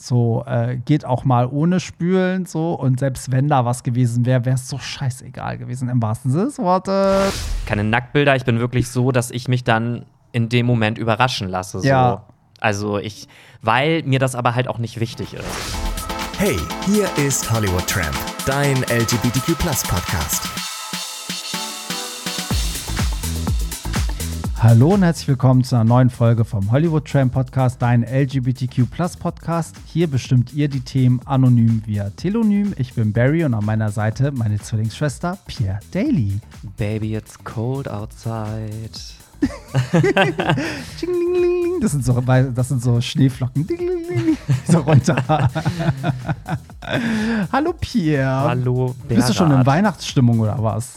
So, äh, geht auch mal ohne Spülen so. Und selbst wenn da was gewesen wäre, wäre es so scheißegal gewesen, im wahrsten Sinne des Wortes. Keine Nacktbilder, ich bin wirklich so, dass ich mich dann in dem Moment überraschen lasse. So. Ja. Also ich, weil mir das aber halt auch nicht wichtig ist. Hey, hier ist Hollywood Tramp, dein LGBTQ Podcast. Hallo und herzlich willkommen zu einer neuen Folge vom Hollywood Tram Podcast, dein LGBTQ Podcast. Hier bestimmt ihr die Themen anonym via Telonym. Ich bin Barry und an meiner Seite meine Zwillingsschwester Pierre Daly. Baby, it's cold outside. das, sind so, das sind so Schneeflocken. So runter. Hallo Pierre. Hallo Bernhard. Bist du schon in Weihnachtsstimmung oder was?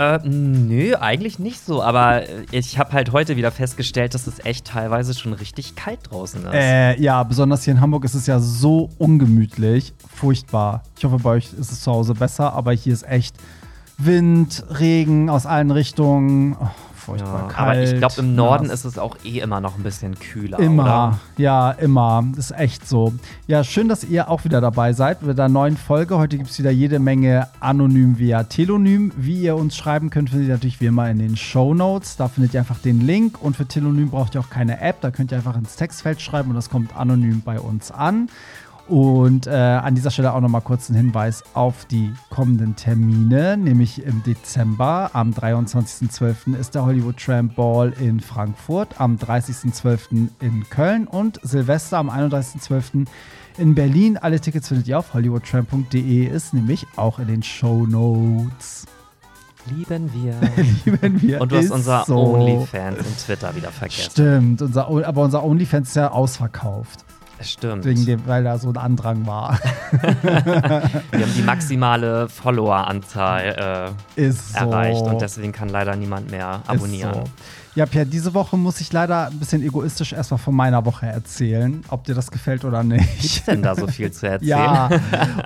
Äh, nö, eigentlich nicht so. Aber ich habe halt heute wieder festgestellt, dass es echt teilweise schon richtig kalt draußen ist. Äh, ja, besonders hier in Hamburg ist es ja so ungemütlich. Furchtbar. Ich hoffe, bei euch ist es zu Hause besser, aber hier ist echt Wind, Regen aus allen Richtungen. Oh, furchtbar ja, kalt. Aber ich glaube, im Norden nass. ist es auch eh immer noch ein bisschen kühler. Immer, oder? ja, immer. Ist echt so. Ja, schön, dass ihr auch wieder dabei seid mit der neuen Folge. Heute gibt es wieder jede Menge anonym via Telonym. Wie ihr uns schreiben könnt, findet ihr natürlich wie immer in den Show Notes. Da findet ihr einfach den Link. Und für Telonym braucht ihr auch keine App. Da könnt ihr einfach ins Textfeld schreiben und das kommt anonym bei uns an. Und äh, an dieser Stelle auch nochmal kurz ein Hinweis auf die kommenden Termine, nämlich im Dezember. Am 23.12. ist der Hollywood Tramp Ball in Frankfurt, am 30.12. in Köln und Silvester am 31.12. in Berlin. Alle Tickets findet ihr auf hollywoodtramp.de, ist nämlich auch in den Show Notes. Lieben wir. Lieben wir. Und du hast unser so. OnlyFans in Twitter wieder vergessen. Stimmt, unser, aber unser OnlyFans ist ja ausverkauft. Stimmt. Wegen dem, weil da so ein Andrang war. Wir haben die maximale Follower-Anzahl äh, so. erreicht und deswegen kann leider niemand mehr abonnieren. So. Ja, Pierre, diese Woche muss ich leider ein bisschen egoistisch erstmal von meiner Woche erzählen, ob dir das gefällt oder nicht. Gibt denn da so viel zu erzählen? ja,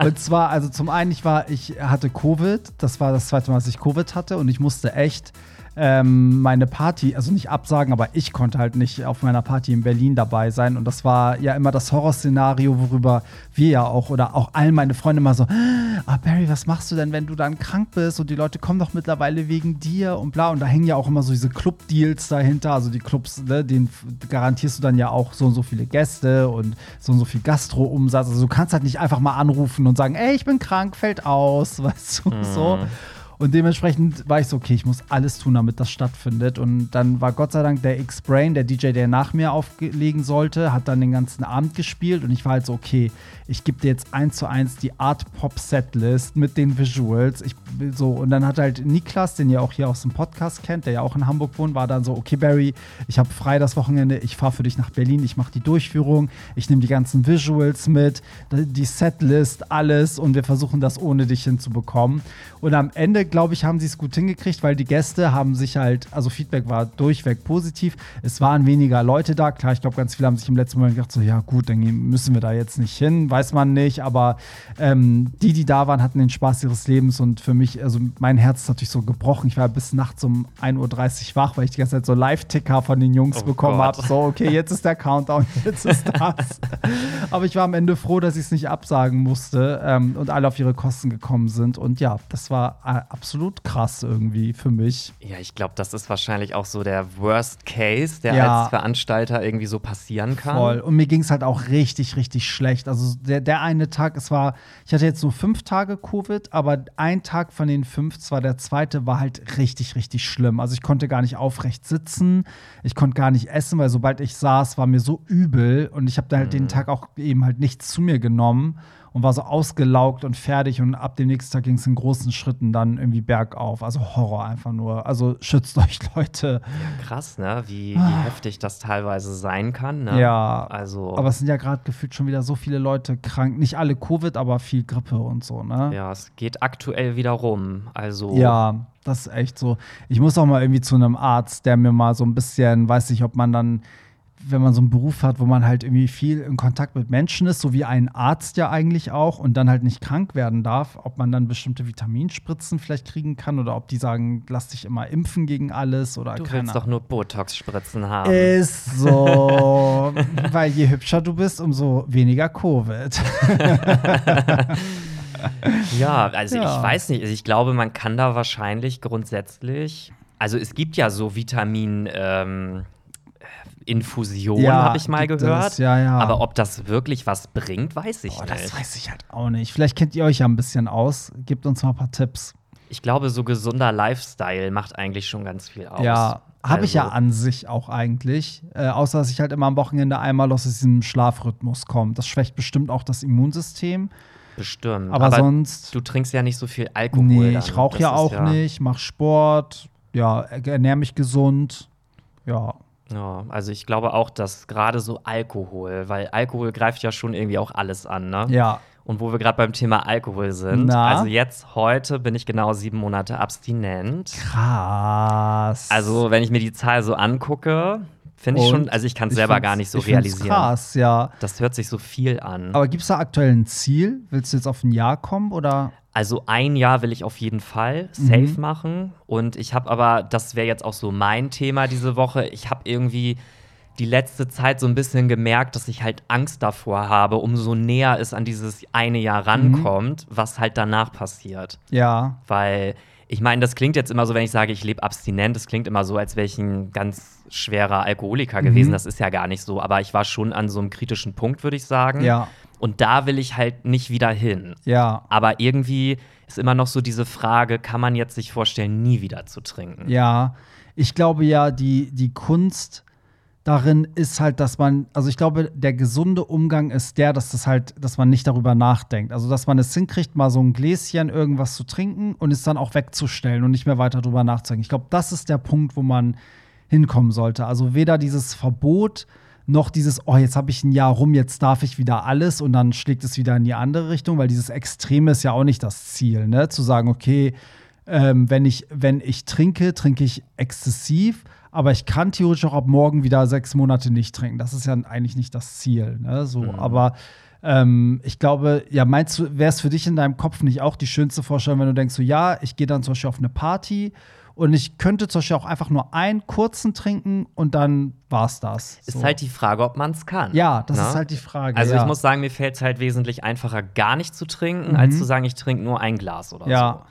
und zwar, also zum einen, ich war, ich hatte Covid, das war das zweite Mal, dass ich Covid hatte und ich musste echt ähm, meine Party, also nicht absagen, aber ich konnte halt nicht auf meiner Party in Berlin dabei sein. Und das war ja immer das Horrorszenario, worüber wir ja auch oder auch all meine Freunde immer so, ah Barry, was machst du denn, wenn du dann krank bist? Und die Leute kommen doch mittlerweile wegen dir und bla. Und da hängen ja auch immer so diese Club-Deals dahinter. Also die Clubs, ne, denen garantierst du dann ja auch so und so viele Gäste und so und so viel Gastro-Umsatz. Also du kannst halt nicht einfach mal anrufen und sagen, ey, ich bin krank, fällt aus, weißt du, mhm. so. Und dementsprechend war ich so, okay, ich muss alles tun, damit das stattfindet. Und dann war Gott sei Dank der X-Brain, der DJ, der nach mir auflegen sollte, hat dann den ganzen Abend gespielt. Und ich war halt so, okay, ich gebe dir jetzt eins zu eins die Art Pop Setlist mit den Visuals. Ich, so, und dann hat halt Niklas, den ihr auch hier aus dem Podcast kennt, der ja auch in Hamburg wohnt, war dann so, okay, Barry, ich habe frei das Wochenende, ich fahre für dich nach Berlin, ich mache die Durchführung, ich nehme die ganzen Visuals mit, die Setlist, alles und wir versuchen das ohne dich hinzubekommen. Und am Ende, glaube ich, haben sie es gut hingekriegt, weil die Gäste haben sich halt, also Feedback war durchweg positiv. Es waren weniger Leute da. Klar, ich glaube, ganz viele haben sich im letzten Moment gedacht, so, ja gut, dann müssen wir da jetzt nicht hin, weiß man nicht. Aber ähm, die, die da waren, hatten den Spaß ihres Lebens und für mich, also mein Herz ist natürlich so gebrochen. Ich war bis nachts um 1.30 Uhr wach, weil ich die ganze Zeit so Live-Ticker von den Jungs oh bekommen habe. So, okay, jetzt ist der Countdown, jetzt ist das. aber ich war am Ende froh, dass ich es nicht absagen musste ähm, und alle auf ihre Kosten gekommen sind. Und ja, das war war äh, absolut krass irgendwie für mich. Ja, ich glaube, das ist wahrscheinlich auch so der Worst Case, der ja. als Veranstalter irgendwie so passieren kann. Voll. Und mir ging es halt auch richtig, richtig schlecht. Also der, der eine Tag, es war, ich hatte jetzt so fünf Tage Covid, aber ein Tag von den fünf, zwar der zweite, war halt richtig, richtig schlimm. Also ich konnte gar nicht aufrecht sitzen, ich konnte gar nicht essen, weil sobald ich saß, war mir so übel und ich habe da halt mhm. den Tag auch eben halt nichts zu mir genommen und war so ausgelaugt und fertig. Und ab dem nächsten Tag ging es in großen Schritten dann irgendwie bergauf. Also Horror einfach nur. Also schützt euch, Leute. Ja, krass, ne? Wie, wie ah. heftig das teilweise sein kann. Ne? Ja. Also. Aber es sind ja gerade gefühlt schon wieder so viele Leute krank. Nicht alle Covid, aber viel Grippe und so, ne? Ja, es geht aktuell wieder rum. Also. Ja, das ist echt so. Ich muss auch mal irgendwie zu einem Arzt, der mir mal so ein bisschen, weiß nicht, ob man dann wenn man so einen Beruf hat, wo man halt irgendwie viel in Kontakt mit Menschen ist, so wie ein Arzt ja eigentlich auch, und dann halt nicht krank werden darf, ob man dann bestimmte Vitaminspritzen vielleicht kriegen kann oder ob die sagen, lass dich immer impfen gegen alles oder Du willst doch nur Botox-Spritzen haben. Ist so. weil je hübscher du bist, umso weniger Covid. ja, also ja. ich weiß nicht. Also ich glaube, man kann da wahrscheinlich grundsätzlich. Also es gibt ja so Vitamin. Ähm, Infusion, ja, habe ich mal gehört. Es, ja, ja. Aber ob das wirklich was bringt, weiß ich Boah, nicht. Das weiß ich halt auch nicht. Vielleicht kennt ihr euch ja ein bisschen aus. Gebt uns mal ein paar Tipps. Ich glaube, so gesunder Lifestyle macht eigentlich schon ganz viel aus. Ja, habe also. ich ja also an sich auch eigentlich. Äh, außer, dass ich halt immer am Wochenende einmal aus diesem Schlafrhythmus komme. Das schwächt bestimmt auch das Immunsystem. Bestimmt. Aber, Aber sonst. Du trinkst ja nicht so viel Alkohol. Nee, dann. ich rauche ja auch ja nicht, mach Sport, ja, ernähre mich gesund. Ja. Ja, also ich glaube auch, dass gerade so Alkohol, weil Alkohol greift ja schon irgendwie auch alles an, ne? Ja. Und wo wir gerade beim Thema Alkohol sind, Na? also jetzt heute bin ich genau sieben Monate abstinent. Krass. Also wenn ich mir die Zahl so angucke, finde ich schon, also ich kann es selber gar nicht so ich realisieren. Krass, ja. Das hört sich so viel an. Aber gibt es da aktuell ein Ziel? Willst du jetzt auf ein Jahr kommen oder? Also ein Jahr will ich auf jeden Fall safe mhm. machen. Und ich habe aber, das wäre jetzt auch so mein Thema diese Woche, ich habe irgendwie die letzte Zeit so ein bisschen gemerkt, dass ich halt Angst davor habe, umso näher es an dieses eine Jahr rankommt, mhm. was halt danach passiert. Ja. Weil ich meine, das klingt jetzt immer so, wenn ich sage, ich lebe abstinent, das klingt immer so, als wäre ich ein ganz schwerer Alkoholiker mhm. gewesen. Das ist ja gar nicht so. Aber ich war schon an so einem kritischen Punkt, würde ich sagen. Ja. Und da will ich halt nicht wieder hin. Ja. Aber irgendwie ist immer noch so diese Frage, kann man jetzt sich vorstellen, nie wieder zu trinken? Ja. Ich glaube ja, die, die Kunst darin ist halt, dass man, also ich glaube, der gesunde Umgang ist der, dass das halt, dass man nicht darüber nachdenkt. Also, dass man es hinkriegt, mal so ein Gläschen irgendwas zu trinken und es dann auch wegzustellen und nicht mehr weiter darüber nachzudenken. Ich glaube, das ist der Punkt, wo man hinkommen sollte. Also weder dieses Verbot noch dieses, oh, jetzt habe ich ein Jahr rum, jetzt darf ich wieder alles und dann schlägt es wieder in die andere Richtung, weil dieses Extreme ist ja auch nicht das Ziel, ne? Zu sagen, okay, ähm, wenn, ich, wenn ich trinke, trinke ich exzessiv aber ich kann theoretisch auch ab morgen wieder sechs Monate nicht trinken. Das ist ja eigentlich nicht das Ziel. Ne? So, mhm. aber ähm, ich glaube, ja, meinst du, wäre es für dich in deinem Kopf nicht auch die schönste Vorstellung, wenn du denkst, so ja, ich gehe dann zum Beispiel auf eine Party und ich könnte zum Beispiel auch einfach nur einen kurzen trinken und dann war's das. So. Ist halt die Frage, ob man es kann. Ja, das? Ne? ist halt die Frage. Also ja. ich muss sagen, mir fällt es halt wesentlich einfacher, gar nicht zu trinken, mhm. als zu sagen, ich trinke nur ein Glas oder ja. so.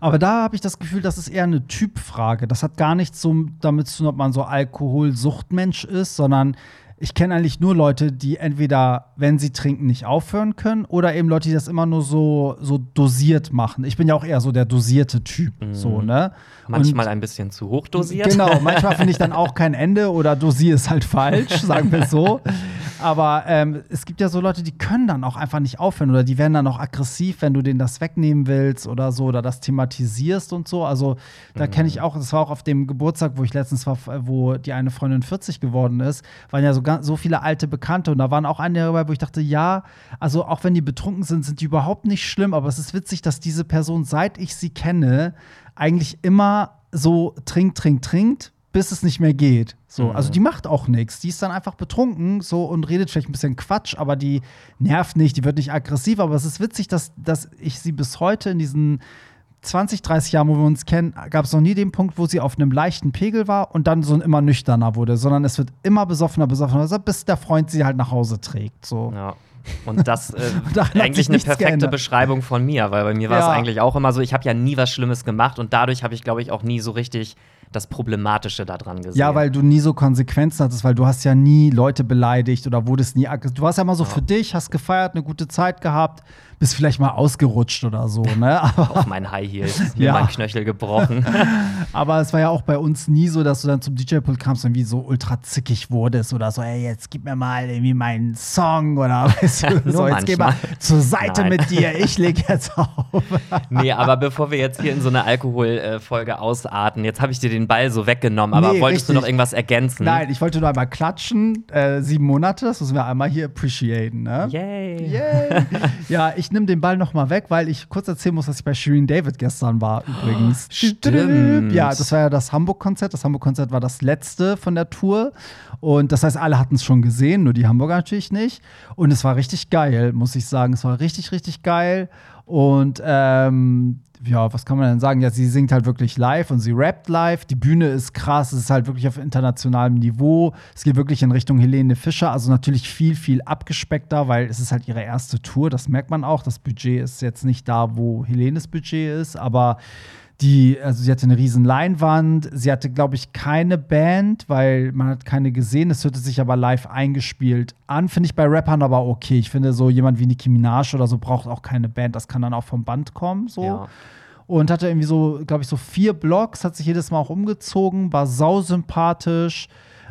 Aber da habe ich das Gefühl, das ist eher eine Typfrage. Das hat gar nichts so damit zu tun, ob man so Alkoholsuchtmensch ist, sondern ich kenne eigentlich nur Leute, die entweder, wenn sie trinken, nicht aufhören können oder eben Leute, die das immer nur so, so dosiert machen. Ich bin ja auch eher so der dosierte Typ. Mhm. So, ne? Manchmal Und, ein bisschen zu hoch dosiert. Genau, manchmal finde ich dann auch kein Ende oder dosiere es halt falsch, sagen wir so. Aber ähm, es gibt ja so Leute, die können dann auch einfach nicht aufhören oder die werden dann auch aggressiv, wenn du denen das wegnehmen willst oder so oder das thematisierst und so. Also da mhm. kenne ich auch, das war auch auf dem Geburtstag, wo ich letztens war, wo die eine Freundin 40 geworden ist, waren ja so, so viele alte Bekannte und da waren auch einige dabei, wo ich dachte, ja, also auch wenn die betrunken sind, sind die überhaupt nicht schlimm, aber es ist witzig, dass diese Person, seit ich sie kenne, eigentlich immer so trinkt, trinkt, trinkt, bis es nicht mehr geht. So, mhm. also die macht auch nichts. Die ist dann einfach betrunken so und redet vielleicht ein bisschen Quatsch, aber die nervt nicht, die wird nicht aggressiv. Aber es ist witzig, dass, dass ich sie bis heute in diesen 20, 30 Jahren, wo wir uns kennen, gab es noch nie den Punkt, wo sie auf einem leichten Pegel war und dann so ein immer nüchterner wurde, sondern es wird immer besoffener, besoffener, bis der Freund sie halt nach Hause trägt. So. Ja. Und das äh, eigentlich eine perfekte geändert. Beschreibung von mir, weil bei mir war es ja. eigentlich auch immer so, ich habe ja nie was Schlimmes gemacht und dadurch habe ich, glaube ich, auch nie so richtig das Problematische daran gesehen. Ja, weil du nie so Konsequenzen hattest, weil du hast ja nie Leute beleidigt oder wurdest nie. Du warst ja immer so ja. für dich, hast gefeiert, eine gute Zeit gehabt bist vielleicht mal ausgerutscht oder so, ne? Aber, Auf meinen High Heels, mir ja. mein Knöchel gebrochen. Aber es war ja auch bei uns nie so, dass du dann zum DJ-Pult kamst und wie so ultra zickig wurdest oder so, ey, jetzt gib mir mal irgendwie meinen Song oder weißt du, so, jetzt geh mal zur Seite Nein. mit dir, ich leg jetzt auf. nee, aber bevor wir jetzt hier in so eine Alkoholfolge ausarten, jetzt habe ich dir den Ball so weggenommen, aber Nee, wolltest du richtig. noch irgendwas ergänzen? Nein, ich wollte nur einmal klatschen. Äh, sieben Monate, das müssen wir einmal hier appreciaten, ne? Yay. Yay. ja, ich nehme den Ball noch mal weg, weil ich kurz erzählen muss, dass ich bei Shirin David gestern war übrigens. Stimmt. Ja, das war ja das Hamburg-Konzert. Das Hamburg-Konzert war das letzte von der Tour. Und das heißt, alle hatten es schon gesehen, nur die Hamburger natürlich nicht. Und es war richtig geil, muss ich sagen. Es war richtig, richtig geil. Und ähm, ja, was kann man denn sagen? Ja, sie singt halt wirklich live und sie rappt live. Die Bühne ist krass, es ist halt wirklich auf internationalem Niveau. Es geht wirklich in Richtung Helene Fischer, also natürlich viel, viel abgespeckter, weil es ist halt ihre erste Tour. Das merkt man auch. Das Budget ist jetzt nicht da, wo Helenes Budget ist, aber die, also sie hatte eine riesen Leinwand. Sie hatte, glaube ich, keine Band, weil man hat keine gesehen. Es hörte sich aber live eingespielt an. Finde ich bei Rappern aber okay. Ich finde, so jemand wie Nicki Minaj oder so braucht auch keine Band. Das kann dann auch vom Band kommen, so. Ja. Und hatte irgendwie so, glaube ich, so vier Blocks, hat sich jedes Mal auch umgezogen, war sausympathisch.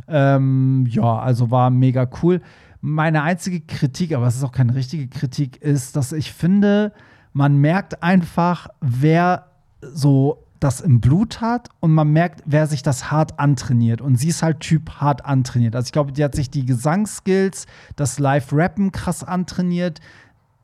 Ähm, ja, also war mega cool. Meine einzige Kritik, aber es ist auch keine richtige Kritik, ist, dass ich finde, man merkt einfach, wer so das im Blut hat und man merkt, wer sich das hart antrainiert. Und sie ist halt Typ hart antrainiert. Also ich glaube, die hat sich die Gesangsskills, das Live-Rappen krass antrainiert,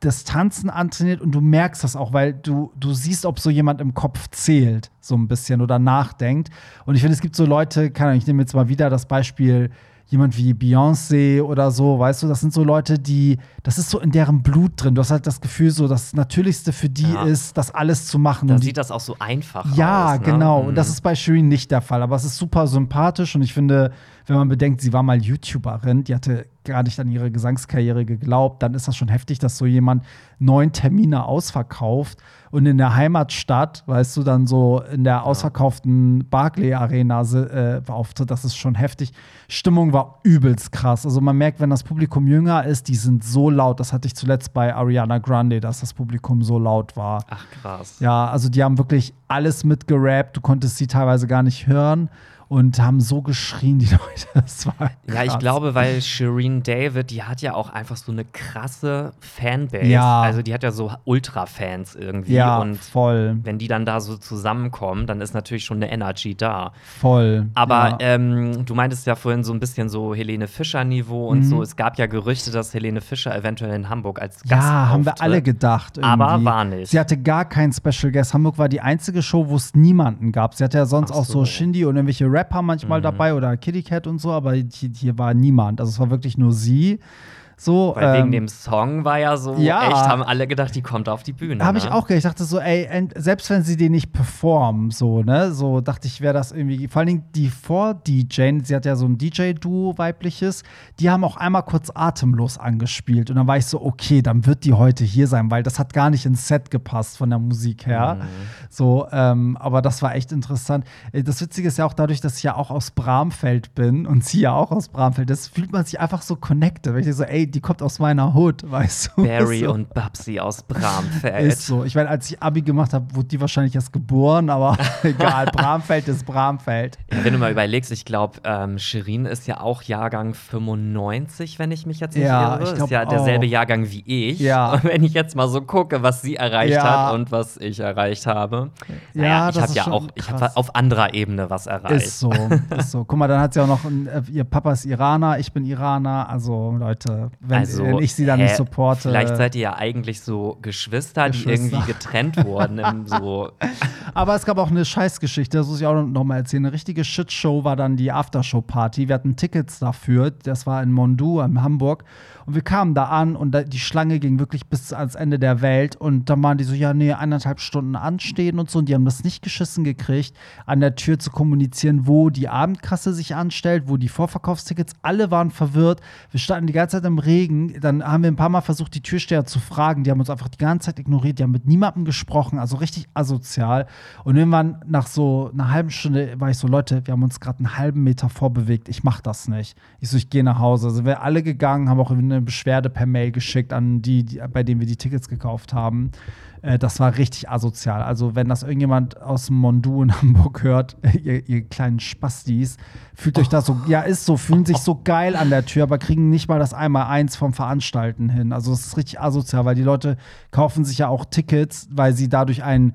das Tanzen antrainiert und du merkst das auch, weil du, du siehst, ob so jemand im Kopf zählt, so ein bisschen oder nachdenkt. Und ich finde, es gibt so Leute, keine Ahnung, ich nehme jetzt mal wieder das Beispiel jemand wie Beyoncé oder so, weißt du, das sind so Leute, die, das ist so in deren Blut drin. Du hast halt das Gefühl, so das Natürlichste für die Ja. ist, das alles zu machen. Dann sieht das auch so einfach ja, aus. ne? genau. Mhm. Und das ist bei Shirin nicht der Fall. Aber es ist super sympathisch und ich finde, wenn man bedenkt, sie war mal YouTuberin, die hatte gar nicht an ihre Gesangskarriere geglaubt, dann ist das schon heftig, dass so jemand neun Termine ausverkauft und in der Heimatstadt, weißt du, dann so in der ausverkauften Barclay Arena äh, auftritt. Das ist schon heftig. Stimmung war übelst krass. Also man merkt, wenn das Publikum jünger ist, die sind so laut. Das hatte ich zuletzt bei Ariana Grande, dass das Publikum so laut war. Ach krass. Ja, also die haben wirklich alles mitgerappt. Du konntest sie teilweise gar nicht hören und haben so geschrien, die Leute. Das war Ja, ich krass. glaube, weil Shireen David, die hat ja auch einfach so eine krasse Fanbase. Ja. Also die hat ja so Ultra-Fans irgendwie. Ja, Und voll, wenn die dann da so zusammenkommen, dann ist natürlich schon eine Energy da. voll. Aber ja. ähm, du meintest ja vorhin so ein bisschen so Helene Fischer-Niveau und Mhm. so. Es gab ja Gerüchte, dass Helene Fischer eventuell in Hamburg als Gast ja, haben wir alle gedacht. Irgendwie. Aber war nicht. Sie hatte gar keinen Special Guest. Hamburg war die einzige Show, wo es niemanden gab. Sie hatte ja sonst Ach auch so so. Shindy und irgendwelche Rapper manchmal Mhm. dabei oder Kitty Cat und so, aber hier, hier war niemand. Also es war wirklich nur sie. So, Weil ähm, wegen dem Song war ja so, ja. echt, haben alle gedacht, die kommt auf die Bühne. Habe ne? ich auch gedacht. Ich dachte so, ey, selbst wenn sie den nicht performen, so, ne, so dachte ich, wäre das irgendwie, vor allen Dingen die Vor-DJ, sie hat ja so ein DJ-Duo, weibliches, die haben auch einmal kurz atemlos angespielt. Und dann war ich so, okay, dann wird die heute hier sein, weil das hat gar nicht ins Set gepasst von der Musik her. So, ähm, aber das war echt interessant. Äh, Das Witzige ist ja auch dadurch, dass ich ja auch aus Bramfeld bin und sie ja auch aus Bramfeld, das fühlt man sich einfach so connected. Weil ich so, ey, die kommt aus meiner Hood, weißt du? Barry so. und Babsi aus Bramfeld. Ist so. Ich meine, als ich Abi gemacht habe, wurde die wahrscheinlich erst geboren, aber egal. Bramfeld ist Bramfeld. Ja, wenn du mal überlegst, ich glaube, ähm, Shirin ist ja auch Jahrgang 95, wenn ich mich jetzt nicht Ja, irre. ich glaub ist ja derselbe auch. Jahrgang wie ich. Ja. Und wenn ich jetzt mal so gucke, was sie erreicht Ja. hat und was ich erreicht habe, Ja, naja, ich habe ja auch, ich habe auf anderer Ebene was erreicht. Ist so. Ist so. Guck mal, dann hat sie auch noch, ein, äh, ihr Papa ist Iraner, ich bin Iraner. Also, Leute, wenn, Also, wenn ich sie dann hä, nicht supporte. Vielleicht seid ihr ja eigentlich so Geschwister, die Geschwister. irgendwie getrennt wurden. So Aber es gab auch eine Scheißgeschichte, das muss ich auch noch mal erzählen. Eine richtige Shitshow war dann die Aftershow-Party. Wir hatten Tickets dafür. Das war in Mondu in Hamburg. Und wir kamen da an und da, die Schlange ging wirklich bis ans Ende der Welt. Und dann waren die so, ja, nee, eineinhalb Stunden anstehen und so. Und die haben das nicht geschissen gekriegt, an der Tür zu kommunizieren, wo die Abendkasse sich anstellt, wo die Vorverkaufstickets. Alle waren verwirrt. Wir standen die ganze Zeit im Regen. Dann haben wir ein paar Mal versucht, die Türsteher zu fragen. Die haben uns einfach die ganze Zeit ignoriert. Die haben mit niemandem gesprochen. Also richtig asozial. Und irgendwann nach so einer halben Stunde war ich so, Leute, wir haben uns gerade einen halben Meter vorbewegt. Ich mach das nicht. Ich so, ich gehe nach Hause. Also wir alle gegangen, haben auch eine Beschwerde per Mail geschickt an die, die bei denen wir die Tickets gekauft haben. Äh, das war richtig asozial. Also wenn das irgendjemand aus dem Mondu in Hamburg hört, ihr, ihr kleinen Spastis, fühlt euch da so, ja ist so, fühlen sich so geil an der Tür, aber kriegen nicht mal das Einmal-Eins vom Veranstalten hin. Also es ist richtig asozial, weil die Leute kaufen sich ja auch Tickets, weil sie dadurch ein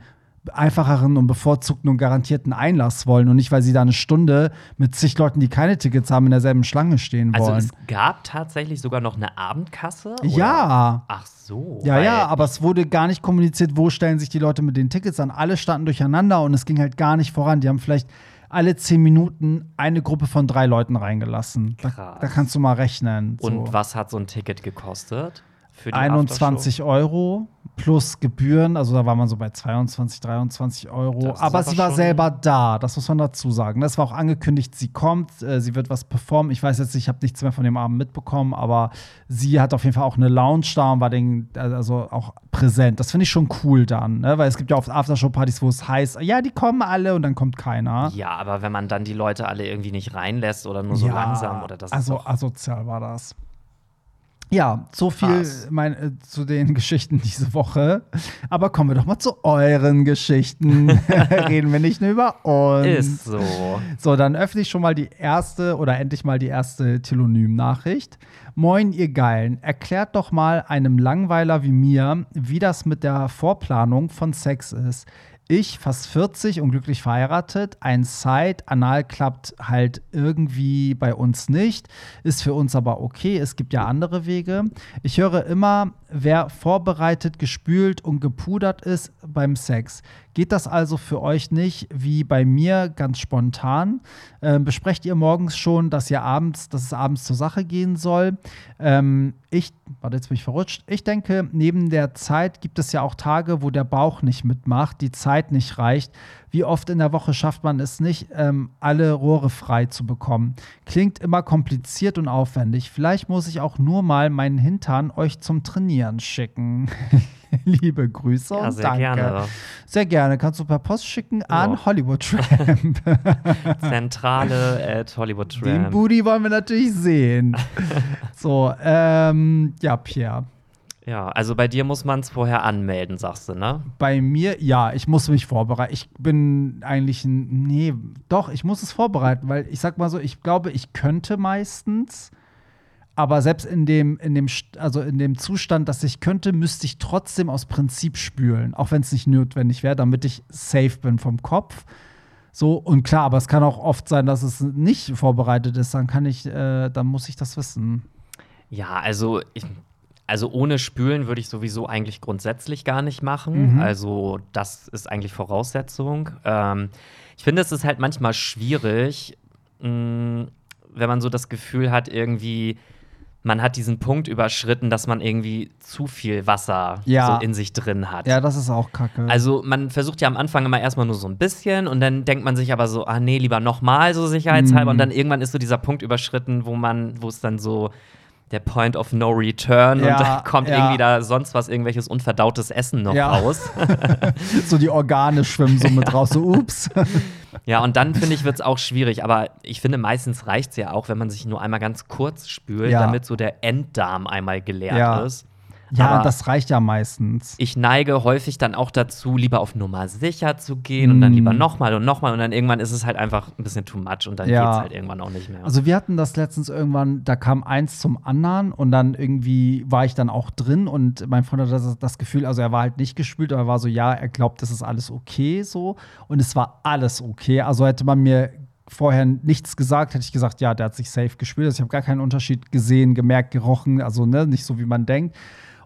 einfacheren und bevorzugten und garantierten Einlass wollen und nicht, weil sie da eine Stunde mit zig Leuten, die keine Tickets haben, in derselben Schlange stehen Also wollen. es gab tatsächlich sogar noch eine Abendkasse? Oder? ja. Ach so. Ja, ja, aber es wurde gar nicht kommuniziert, wo stellen sich die Leute mit den Tickets an. Alle standen durcheinander und es ging halt gar nicht voran. Die haben vielleicht alle zehn Minuten eine Gruppe von drei Leuten reingelassen. Da, da kannst du mal rechnen. So. Und was hat so ein Ticket gekostet? Für die 21 Euro plus Gebühren, also da war man so bei 22, 23 Euro. Aber aber sie war selber da, das muss man dazu sagen. Das war auch angekündigt, sie kommt, äh, sie wird was performen. Ich weiß jetzt ich habe nichts mehr von dem Abend mitbekommen, aber sie hat auf jeden Fall auch eine Lounge da und war den, also auch präsent. Das finde ich schon cool dann, ne? weil es gibt ja oft Aftershow-Partys, wo es heißt, ja, die kommen alle und dann kommt keiner. Ja, aber wenn man dann die Leute alle irgendwie nicht reinlässt oder nur so Ja, langsam oder das also asozial war das. Ja, so viel mein, äh, zu den Geschichten diese Woche. Aber kommen wir doch mal zu euren Geschichten. Reden wir nicht nur über uns. ist so. So, dann öffne ich schon mal die erste oder endlich mal die erste Telonym-Nachricht. Moin, ihr Geilen. Erklärt doch mal einem Langweiler wie mir, wie das mit der Vorplanung von Sex ist. Ich, fast 40 und glücklich verheiratet, ein Side, anal klappt halt irgendwie bei uns nicht, ist für uns aber okay, es gibt ja andere Wege. Ich höre immer, wer vorbereitet, gespült und gepudert ist beim Sex. Geht das also für euch nicht wie bei mir ganz spontan? Ähm, besprecht ihr morgens schon, dass ihr abends, dass es abends zur Sache gehen soll? Ähm, ich, warte, jetzt bin ich verrutscht. Ich denke, neben der Zeit gibt es ja auch Tage, wo der Bauch nicht mitmacht, die Zeit nicht reicht. Wie oft in der Woche schafft man es nicht, ähm, alle Rohre frei zu bekommen? Klingt immer kompliziert und aufwendig. Vielleicht muss ich auch nur mal meinen Hintern euch zum Trainieren schicken. Liebe Grüße Ja, und sehr danke. gerne. Sehr gerne. Kannst du per Post schicken an Ja. Hollywood Tramp. Zentrale at Hollywood Den Tramp. Booty wollen wir natürlich sehen. so, ähm, ja, Pierre. Ja, also bei dir muss man es vorher anmelden, sagst du, ne? Bei mir, ja, ich muss mich vorbereiten. Ich bin eigentlich ein, nee, doch, ich muss es vorbereiten, weil ich sag mal so, ich glaube, ich könnte meistens, aber selbst in dem, in dem, also in dem Zustand, dass ich könnte, müsste ich trotzdem aus Prinzip spülen, auch wenn es nicht notwendig wäre, damit ich safe bin vom Kopf. So, und klar, aber es kann auch oft sein, dass es nicht vorbereitet ist, dann kann ich, äh, dann muss ich das wissen. Ja, also ich, also ohne Spülen würde ich sowieso eigentlich grundsätzlich gar nicht machen. Mhm. Also das ist eigentlich Voraussetzung. Ähm, ich finde, es ist halt manchmal schwierig, mh, wenn man so das Gefühl hat, irgendwie man hat diesen Punkt überschritten, dass man irgendwie zu viel Wasser Ja. so in sich drin hat. Ja, das ist auch kacke. Also man versucht ja am Anfang immer erstmal nur so ein bisschen und dann denkt man sich aber so, ah nee, lieber nochmal so sicherheitshalber Mhm. und dann irgendwann ist so dieser Punkt überschritten, wo man, wo es dann so der Point of No Return Ja, und dann kommt ja. irgendwie da sonst was, irgendwelches unverdautes Essen noch Ja. raus. so die Organe schwimmen so mit raus, so ups. ja, und dann finde ich, wird es auch schwierig, aber ich finde, meistens reicht es ja auch, wenn man sich nur einmal ganz kurz spült, damit so der Enddarm einmal geleert ist. Ja, Aber- das reicht ja meistens. ich neige häufig dann auch dazu, lieber auf Nummer sicher zu gehen und dann Mm. lieber nochmal und nochmal und dann irgendwann ist es halt einfach ein bisschen too much und dann Ja. geht's halt irgendwann auch nicht mehr. Also wir hatten das letztens irgendwann, da kam eins zum anderen und dann irgendwie war ich dann auch drin und mein Freund hatte das, das Gefühl, also er war halt nicht gespült, aber er war so, ja, er glaubt, das ist alles okay so und es war alles okay. Also hätte man mir vorher nichts gesagt, hätte ich gesagt, ja, der hat sich safe gespült. Also ich habe gar keinen Unterschied gesehen, gemerkt, gerochen, also ne, nicht so wie man denkt.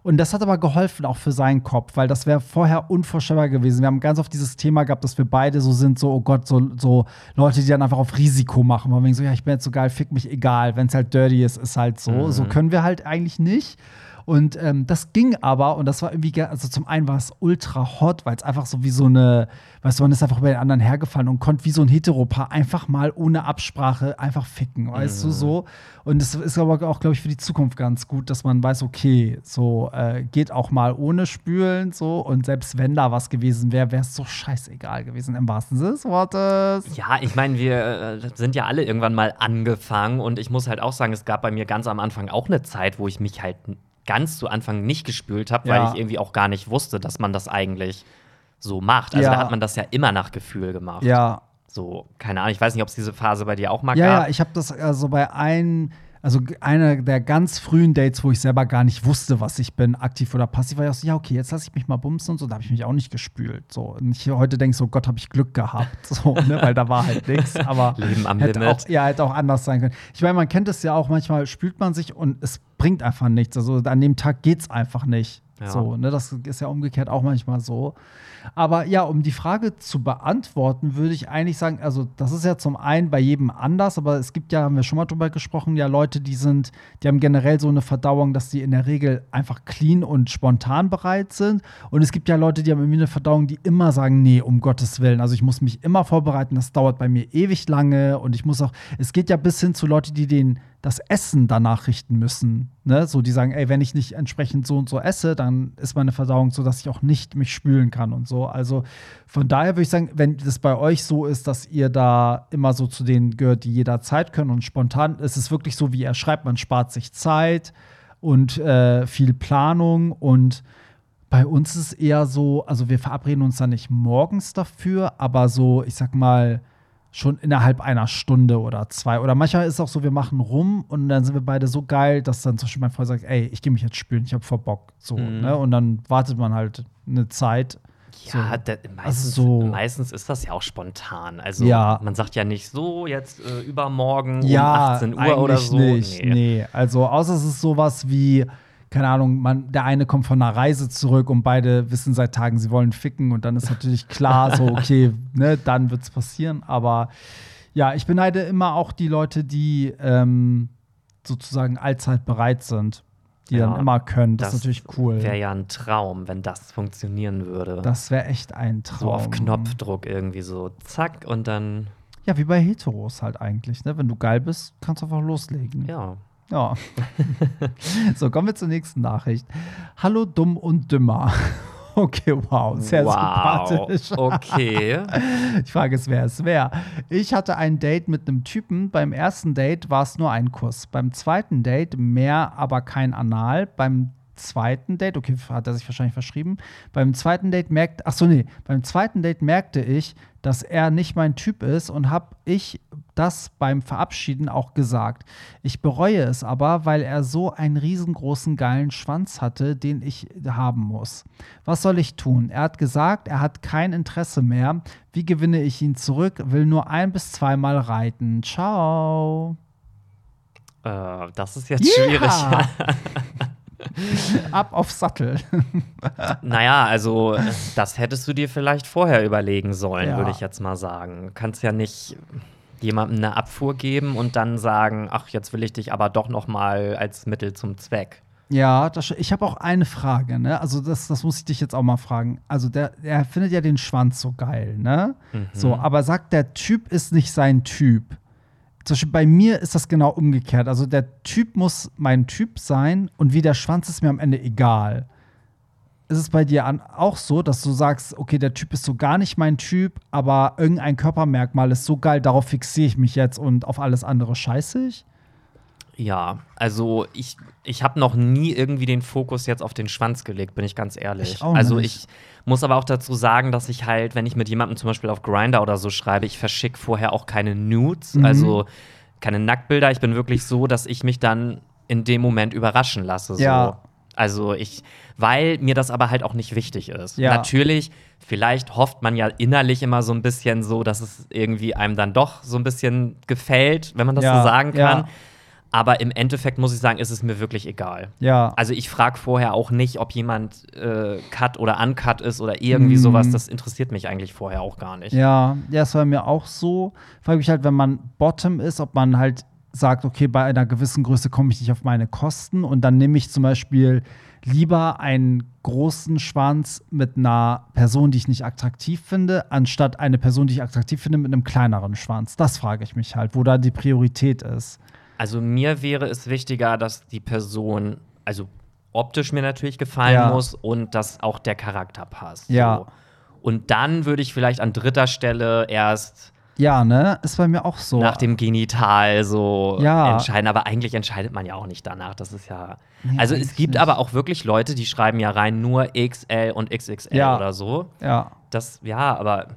Und das hat aber geholfen auch für seinen Kopf, weil das wäre vorher unvorstellbar gewesen. Wir haben ganz oft dieses Thema gehabt, dass wir beide so sind, so, oh Gott, so, so Leute, die dann einfach auf Risiko machen. Weil wir so, ja, ich bin jetzt so geil, fick mich egal. Wenn es halt dirty ist, ist halt so. So können wir halt eigentlich nicht. Und ähm, das ging aber, und das war irgendwie, ge- also zum einen war es ultra hot, weil es einfach so wie so eine, weißt du, man ist einfach über den anderen hergefallen und konnte wie so ein Heteropaar einfach mal ohne Absprache einfach ficken, weißt du, so. Und es ist aber auch, glaube ich, für die Zukunft ganz gut, dass man weiß, okay, so äh, geht auch mal ohne Spülen, so. Und selbst wenn da was gewesen wäre, wäre es so scheißegal gewesen, im wahrsten Sinne des Wortes. ja, ich meine, wir äh, sind ja alle irgendwann mal angefangen und ich muss halt auch sagen, es gab bei mir ganz am Anfang auch eine Zeit, wo ich mich halt ganz zu Anfang nicht gespült habe, Ja. weil ich irgendwie auch gar nicht wusste, dass man das eigentlich so macht. Also Ja. da hat man das ja immer nach Gefühl gemacht. Ja, So, keine Ahnung, ich weiß nicht, ob es diese Phase bei dir auch mal Ja, gab. ja, ich habe das also bei einem, also einer der ganz frühen Dates, wo ich selber gar nicht wusste, was ich bin, aktiv oder passiv, war ich auch so, ja, okay, jetzt lasse ich mich mal bumsen und so, da habe ich mich auch nicht gespült. So. Und ich heute denke so, Gott, habe ich Glück gehabt, so, ne? weil da war halt nichts. Aber Leben am hätte Limit. Auch, ja, hätte auch anders sein können. Ich meine, man kennt es ja auch, manchmal spült man sich und es bringt einfach nichts. Also an dem Tag geht es einfach nicht. Ja. So, ne? Das ist ja umgekehrt auch manchmal so. Aber ja, um die Frage zu beantworten, würde ich eigentlich sagen, also das ist ja zum einen bei jedem anders, aber es gibt ja, haben wir schon mal drüber gesprochen, ja Leute, die sind, die haben generell so eine Verdauung, dass die in der Regel einfach clean und spontan bereit sind. Und es gibt ja Leute, die haben irgendwie eine Verdauung, die immer sagen, nee, um Gottes Willen. Also ich muss mich immer vorbereiten, das dauert bei mir ewig lange und ich muss auch, es geht ja bis hin zu Leuten, die den das Essen danach richten müssen. Ne? So, die sagen, ey, wenn ich nicht entsprechend so und so esse, dann ist meine Verdauung so, dass ich auch nicht mich spülen kann und so. Also von daher würde ich sagen, wenn das bei euch so ist, dass ihr da immer so zu denen gehört, die jederzeit können und spontan, ist es wirklich so, wie er schreibt, man spart sich Zeit und äh, viel Planung und bei uns ist es eher so, also wir verabreden uns da nicht morgens dafür, aber so, ich sag mal, schon innerhalb einer Stunde oder zwei. Oder manchmal ist es auch so, wir machen rum und dann sind wir beide so geil, dass dann zum Beispiel mein Freund sagt, ey, ich gehe mich jetzt spülen, ich habe vor Bock. So, Mhm. ne? Und dann wartet man halt eine Zeit. Ja, So. da, meistens, so- meistens ist das ja auch spontan. Also Ja. man sagt ja nicht so, jetzt äh, übermorgen ja, um 18 Uhr oder so. Nicht. Nee. also außer es ist sowas wie, keine Ahnung, man, der eine kommt von einer Reise zurück und beide wissen seit Tagen, sie wollen ficken und dann ist natürlich klar, so, okay, ne, dann wird es passieren. Aber ja, ich beneide immer auch die Leute, die ähm, sozusagen allzeit bereit sind, die Ja, dann immer können. Das, das ist natürlich cool. Wäre ja ein Traum, wenn das funktionieren würde. das wäre echt ein Traum. so auf Knopfdruck irgendwie so, zack, und dann, Ja, wie bei Heteros halt eigentlich. Ne? Wenn du geil bist, kannst du einfach loslegen. ja. Ja. so, kommen wir zur nächsten Nachricht. Hallo dumm und dümmer. Okay, wow, sehr wow. sympathisch. Okay. Ich frage es, wer es wäre. Ich hatte ein Date mit einem Typen. Beim ersten Date war es nur ein Kuss. Beim zweiten Date mehr, aber kein Anal. Beim zweiten Date, okay, hat er sich wahrscheinlich verschrieben. Beim zweiten Date merkte, ach so, nee, beim zweiten Date merkte ich, dass er nicht mein Typ ist und habe ich das beim Verabschieden auch gesagt. Ich bereue es aber, weil er so einen riesengroßen geilen Schwanz hatte, den ich haben muss. Was soll ich tun? Er hat gesagt, er hat kein Interesse mehr. Wie gewinne ich ihn zurück? Will nur ein bis zweimal reiten. Ciao. äh, das ist jetzt Yeah. schwierig. Ab auf Sattel. Naja, also das hättest du dir vielleicht vorher überlegen sollen, Ja. würde ich jetzt mal sagen. Du kannst ja nicht jemandem eine Abfuhr geben und dann sagen, ach, jetzt will ich dich aber doch noch mal als Mittel zum Zweck. Ja, das, ich habe auch eine Frage, ne? Also das, das muss ich dich jetzt auch mal fragen. Also der, der findet ja den Schwanz so geil, ne? So, aber sagt, der Typ ist nicht sein Typ. Zum Beispiel bei mir ist das genau umgekehrt. Also der Typ muss mein Typ sein und wie der Schwanz ist mir am Ende egal. Ist es bei dir auch so, dass du sagst, okay, der Typ ist so gar nicht mein Typ, aber irgendein Körpermerkmal ist so geil, darauf fixiere ich mich jetzt und auf alles andere scheiße ich? Ja, also ich, ich habe noch nie irgendwie den Fokus jetzt auf den Schwanz gelegt, bin ich ganz ehrlich. Ich auch also nicht. ich muss aber auch dazu sagen, dass ich halt, wenn ich mit jemandem zum Beispiel auf Grinder oder so schreibe, ich verschicke vorher auch keine Nudes, Mhm. also keine Nacktbilder. Ich bin wirklich so, dass ich mich dann in dem Moment überraschen lasse. So. Ja. Also ich, weil mir das aber halt auch nicht wichtig ist. Ja. Natürlich, vielleicht hofft man ja innerlich immer so ein bisschen so, dass es irgendwie einem dann doch so ein bisschen gefällt, wenn man das Ja, so sagen kann. ja. Aber im Endeffekt muss ich sagen, ist es mir wirklich egal. Ja. Also ich frage vorher auch nicht, ob jemand äh, cut oder uncut ist oder irgendwie Mhm. sowas. Das interessiert mich eigentlich vorher auch gar nicht. Ja, ja, es war mir auch so. Frage mich halt, wenn man Bottom ist, ob man halt sagt, okay, bei einer gewissen Größe komme ich nicht auf meine Kosten und dann nehme ich zum Beispiel lieber einen großen Schwanz mit einer Person, die ich nicht attraktiv finde, anstatt eine Person, die ich attraktiv finde, mit einem kleineren Schwanz. Das frage ich mich halt, wo da die Priorität ist. Also mir wäre es wichtiger, dass die Person, also optisch mir natürlich gefallen Ja. muss und dass auch der Charakter passt. Ja. So. Und dann würde ich vielleicht an dritter Stelle erst Ja, ne? Ist bei mir auch so. nach dem Genital so Ja. entscheiden. Aber eigentlich entscheidet man ja auch nicht danach. Das ist ja. Nee, also es gibt nicht. aber auch wirklich Leute, die schreiben ja rein nur XL und XXL Ja. oder so. ja. Das, ja, aber.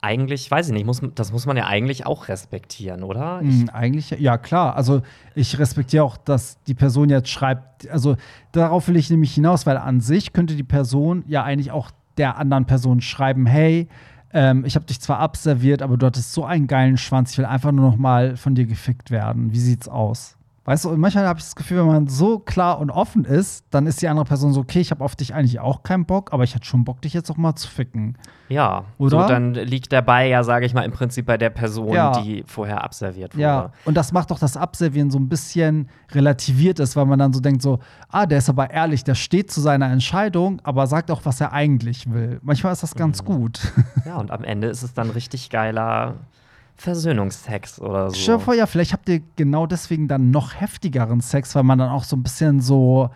Eigentlich, weiß ich nicht, muss, das muss man ja eigentlich auch respektieren, oder? Hm, eigentlich, ja klar. Also ich respektiere auch, dass die Person jetzt schreibt, also darauf will ich nämlich hinaus, weil an sich könnte die Person ja eigentlich auch der anderen Person schreiben, hey, ähm, ich habe dich zwar abserviert, aber du hattest so einen geilen Schwanz, ich will einfach nur noch mal von dir gefickt werden. Wie sieht's aus? Weißt du, und manchmal habe ich das Gefühl, wenn man so klar und offen ist, dann ist die andere Person so, okay, ich habe auf dich eigentlich auch keinen Bock, aber ich hätte schon Bock, dich jetzt auch mal zu ficken. ja, Oder? So, dann liegt der Ball ja, sage ich mal, im Prinzip bei der Person, Ja. die vorher abserviert wurde. Ja, und das macht doch das Abservieren so ein bisschen relativiert ist, weil man dann so denkt, so, ah, der ist aber ehrlich, der steht zu seiner Entscheidung, aber sagt auch, was er eigentlich will. Manchmal ist das ganz gut. Ja, und am Ende ist es dann richtig geiler Versöhnungsex oder so. Dir vor, ja, vielleicht habt ihr genau deswegen dann noch heftigeren Sex, weil man dann auch so ein bisschen so,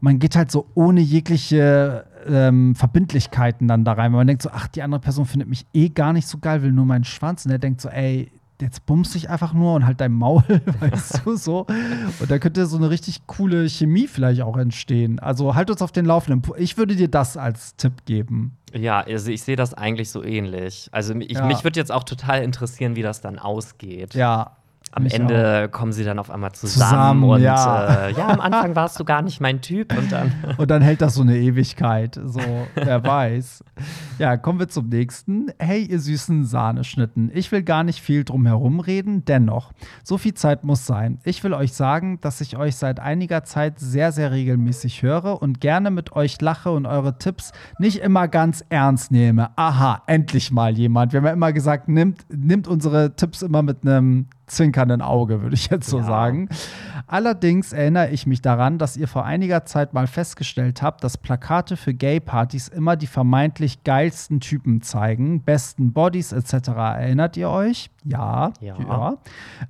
man geht halt so ohne jegliche ähm, Verbindlichkeiten dann da rein, weil man denkt so, ach, die andere Person findet mich eh gar nicht so geil, will nur meinen Schwanz und der denkt so, ey, jetzt bummst dich einfach nur und halt dein Maul, weißt du, so. Und da könnte so eine richtig coole Chemie vielleicht auch entstehen. Also halt uns auf den Laufenden. Ich würde dir das als Tipp geben. Ja, also ich sehe das eigentlich so ähnlich. Also ich, Ja. mich würde jetzt auch total interessieren, wie das dann ausgeht. Ja. Am mich Ende kommen sie dann auf einmal zusammen, Zusammen, und ja. Äh, ja, am Anfang warst du gar nicht mein Typ und dann. Und dann hält das so eine Ewigkeit. So, wer weiß. Ja, kommen wir zum nächsten. Hey, ihr süßen Sahneschnitten. Ich will gar nicht viel drum herum reden, dennoch. So viel Zeit muss sein. Ich will euch sagen, dass ich euch seit einiger Zeit sehr, sehr regelmäßig höre und gerne mit euch lache und eure Tipps nicht immer ganz ernst nehme. Aha, endlich mal jemand. Wir haben ja immer gesagt, nimmt, nimmt unsere Tipps immer mit einem zwinkernden Auge, würde ich jetzt so Ja. sagen. Allerdings erinnere ich mich daran, dass ihr vor einiger Zeit mal festgestellt habt, dass Plakate für Gay-Partys immer die vermeintlich geilsten Typen zeigen, besten Bodies etc. Erinnert ihr euch? Ja. Ja.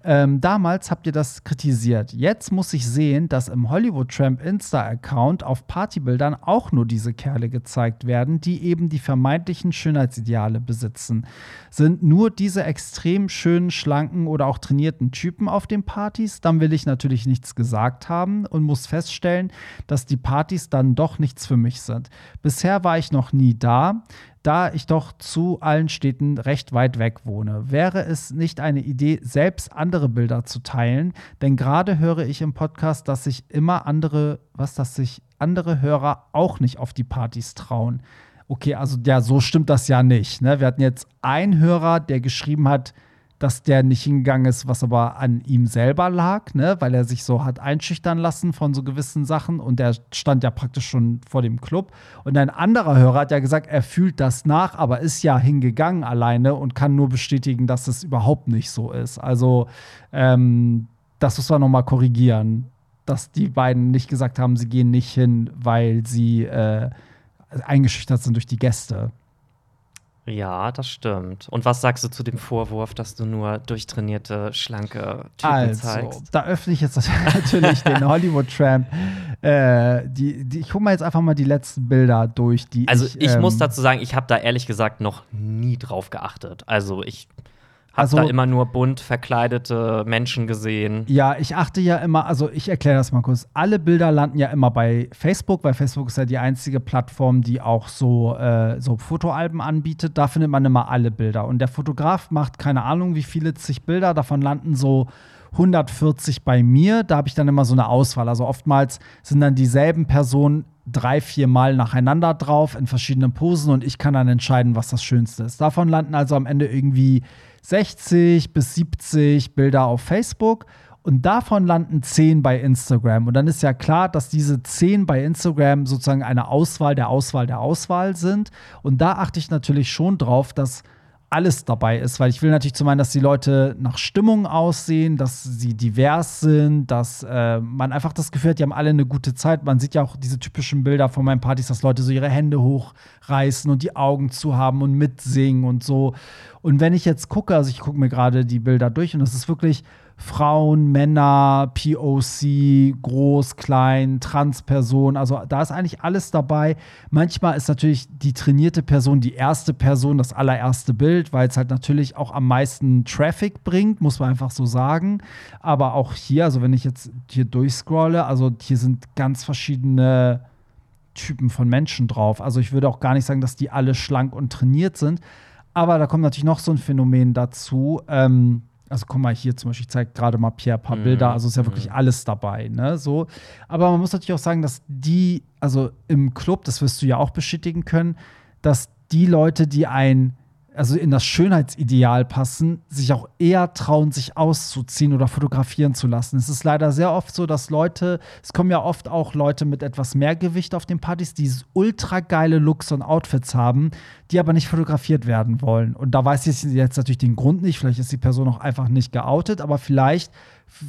Ähm, damals habt ihr das kritisiert. Jetzt muss ich sehen, dass im Hollywood Tramp Insta-Account auf Partybildern auch nur diese Kerle gezeigt werden, die eben die vermeintlichen Schönheitsideale besitzen. Sind nur diese extrem schönen, schlanken oder auch trainierten Typen auf den Partys, dann will ich natürlich nichts gesagt haben und muss feststellen, dass die Partys dann doch nichts für mich sind. Bisher war ich noch nie da da ich doch zu allen Städten recht weit weg wohne. Wäre es nicht eine Idee, selbst andere Bilder zu teilen? Denn gerade höre ich im Podcast, dass sich immer andere, was, dass sich andere Hörer auch nicht auf die Partys trauen. Okay, also ja, so stimmt das ja nicht. Ne? Wir hatten jetzt einen Hörer, der geschrieben hat, dass der nicht hingegangen ist, was aber an ihm selber lag, ne? weil er sich so hat einschüchtern lassen von so gewissen Sachen und der stand ja praktisch schon vor dem Club. Und ein anderer Hörer hat ja gesagt, er fühlt das nach, aber ist ja hingegangen alleine und kann nur bestätigen, dass es überhaupt nicht so ist. Also ähm, das muss man noch mal korrigieren, dass die beiden nicht gesagt haben, sie gehen nicht hin, weil sie äh, eingeschüchtert sind durch die Gäste. Ja, das stimmt. Und was sagst du zu dem Vorwurf, dass du nur durchtrainierte, schlanke Typen Also, zeigst? da öffne ich jetzt natürlich den Hollywood Tramp. Äh, die, die, ich gucke mal jetzt einfach mal die letzten Bilder durch, die Also ich, ich ähm, muss dazu sagen, ich habe da ehrlich gesagt noch nie drauf geachtet. Also ich Also- da immer nur bunt verkleidete Menschen gesehen. Ja, ich achte ja immer, also ich erkläre das mal kurz. Alle Bilder landen ja immer bei Facebook, weil Facebook ist ja die einzige Plattform, die auch so, äh, so Fotoalben anbietet. Da findet man immer alle Bilder. Und der Fotograf macht keine Ahnung, wie viele zig Bilder, davon landen so 140 bei mir. Da habe ich dann immer so eine Auswahl. Also oftmals sind dann dieselben Personen drei, vier Mal nacheinander drauf in verschiedenen Posen und ich kann dann entscheiden, was das Schönste ist. Davon landen also am Ende irgendwie 60 bis 70 Bilder auf Facebook und davon landen 10 bei Instagram. Und dann ist ja klar, dass diese 10 bei Instagram sozusagen eine Auswahl der Auswahl der Auswahl sind. Und da achte ich natürlich schon drauf, dass alles dabei ist, weil ich will natürlich zum einen, dass die Leute nach Stimmung aussehen, dass sie divers sind, dass äh, man einfach das Gefühl hat, die haben alle eine gute Zeit. Man sieht ja auch diese typischen Bilder von meinen Partys, dass Leute so ihre Hände hochreißen und die Augen zu haben und mitsingen und so. Und wenn ich jetzt gucke, also ich gucke mir gerade die Bilder durch und es ist wirklich Frauen, Männer, POC, groß, klein, Transperson. Also da ist eigentlich alles dabei. Manchmal ist natürlich die trainierte Person die erste Person, das allererste Bild, weil es halt natürlich auch am meisten Traffic bringt, muss man einfach so sagen. Aber auch hier, also wenn ich jetzt hier durchscrolle, also hier sind ganz verschiedene Typen von Menschen drauf. Also ich würde auch gar nicht sagen, dass die alle schlank und trainiert sind. Aber da kommt natürlich noch so ein Phänomen dazu. Ähm, also guck mal, hier zum Beispiel, ich zeige gerade mal Pierre ein paar Mhm. Bilder, also ist ja wirklich alles dabei, ne? So. Aber man muss natürlich auch sagen, dass die, also im Club, das wirst du ja auch bestätigen können, dass die Leute, die ein, also in das Schönheitsideal passen, sich auch eher trauen, sich auszuziehen oder fotografieren zu lassen. Es ist leider sehr oft so, dass Leute, es kommen ja oft auch Leute mit etwas mehr Gewicht auf den Partys, die ultra geile Looks und Outfits haben, die aber nicht fotografiert werden wollen. Und da weiß ich jetzt natürlich den Grund nicht. Vielleicht ist die Person auch einfach nicht geoutet, aber vielleicht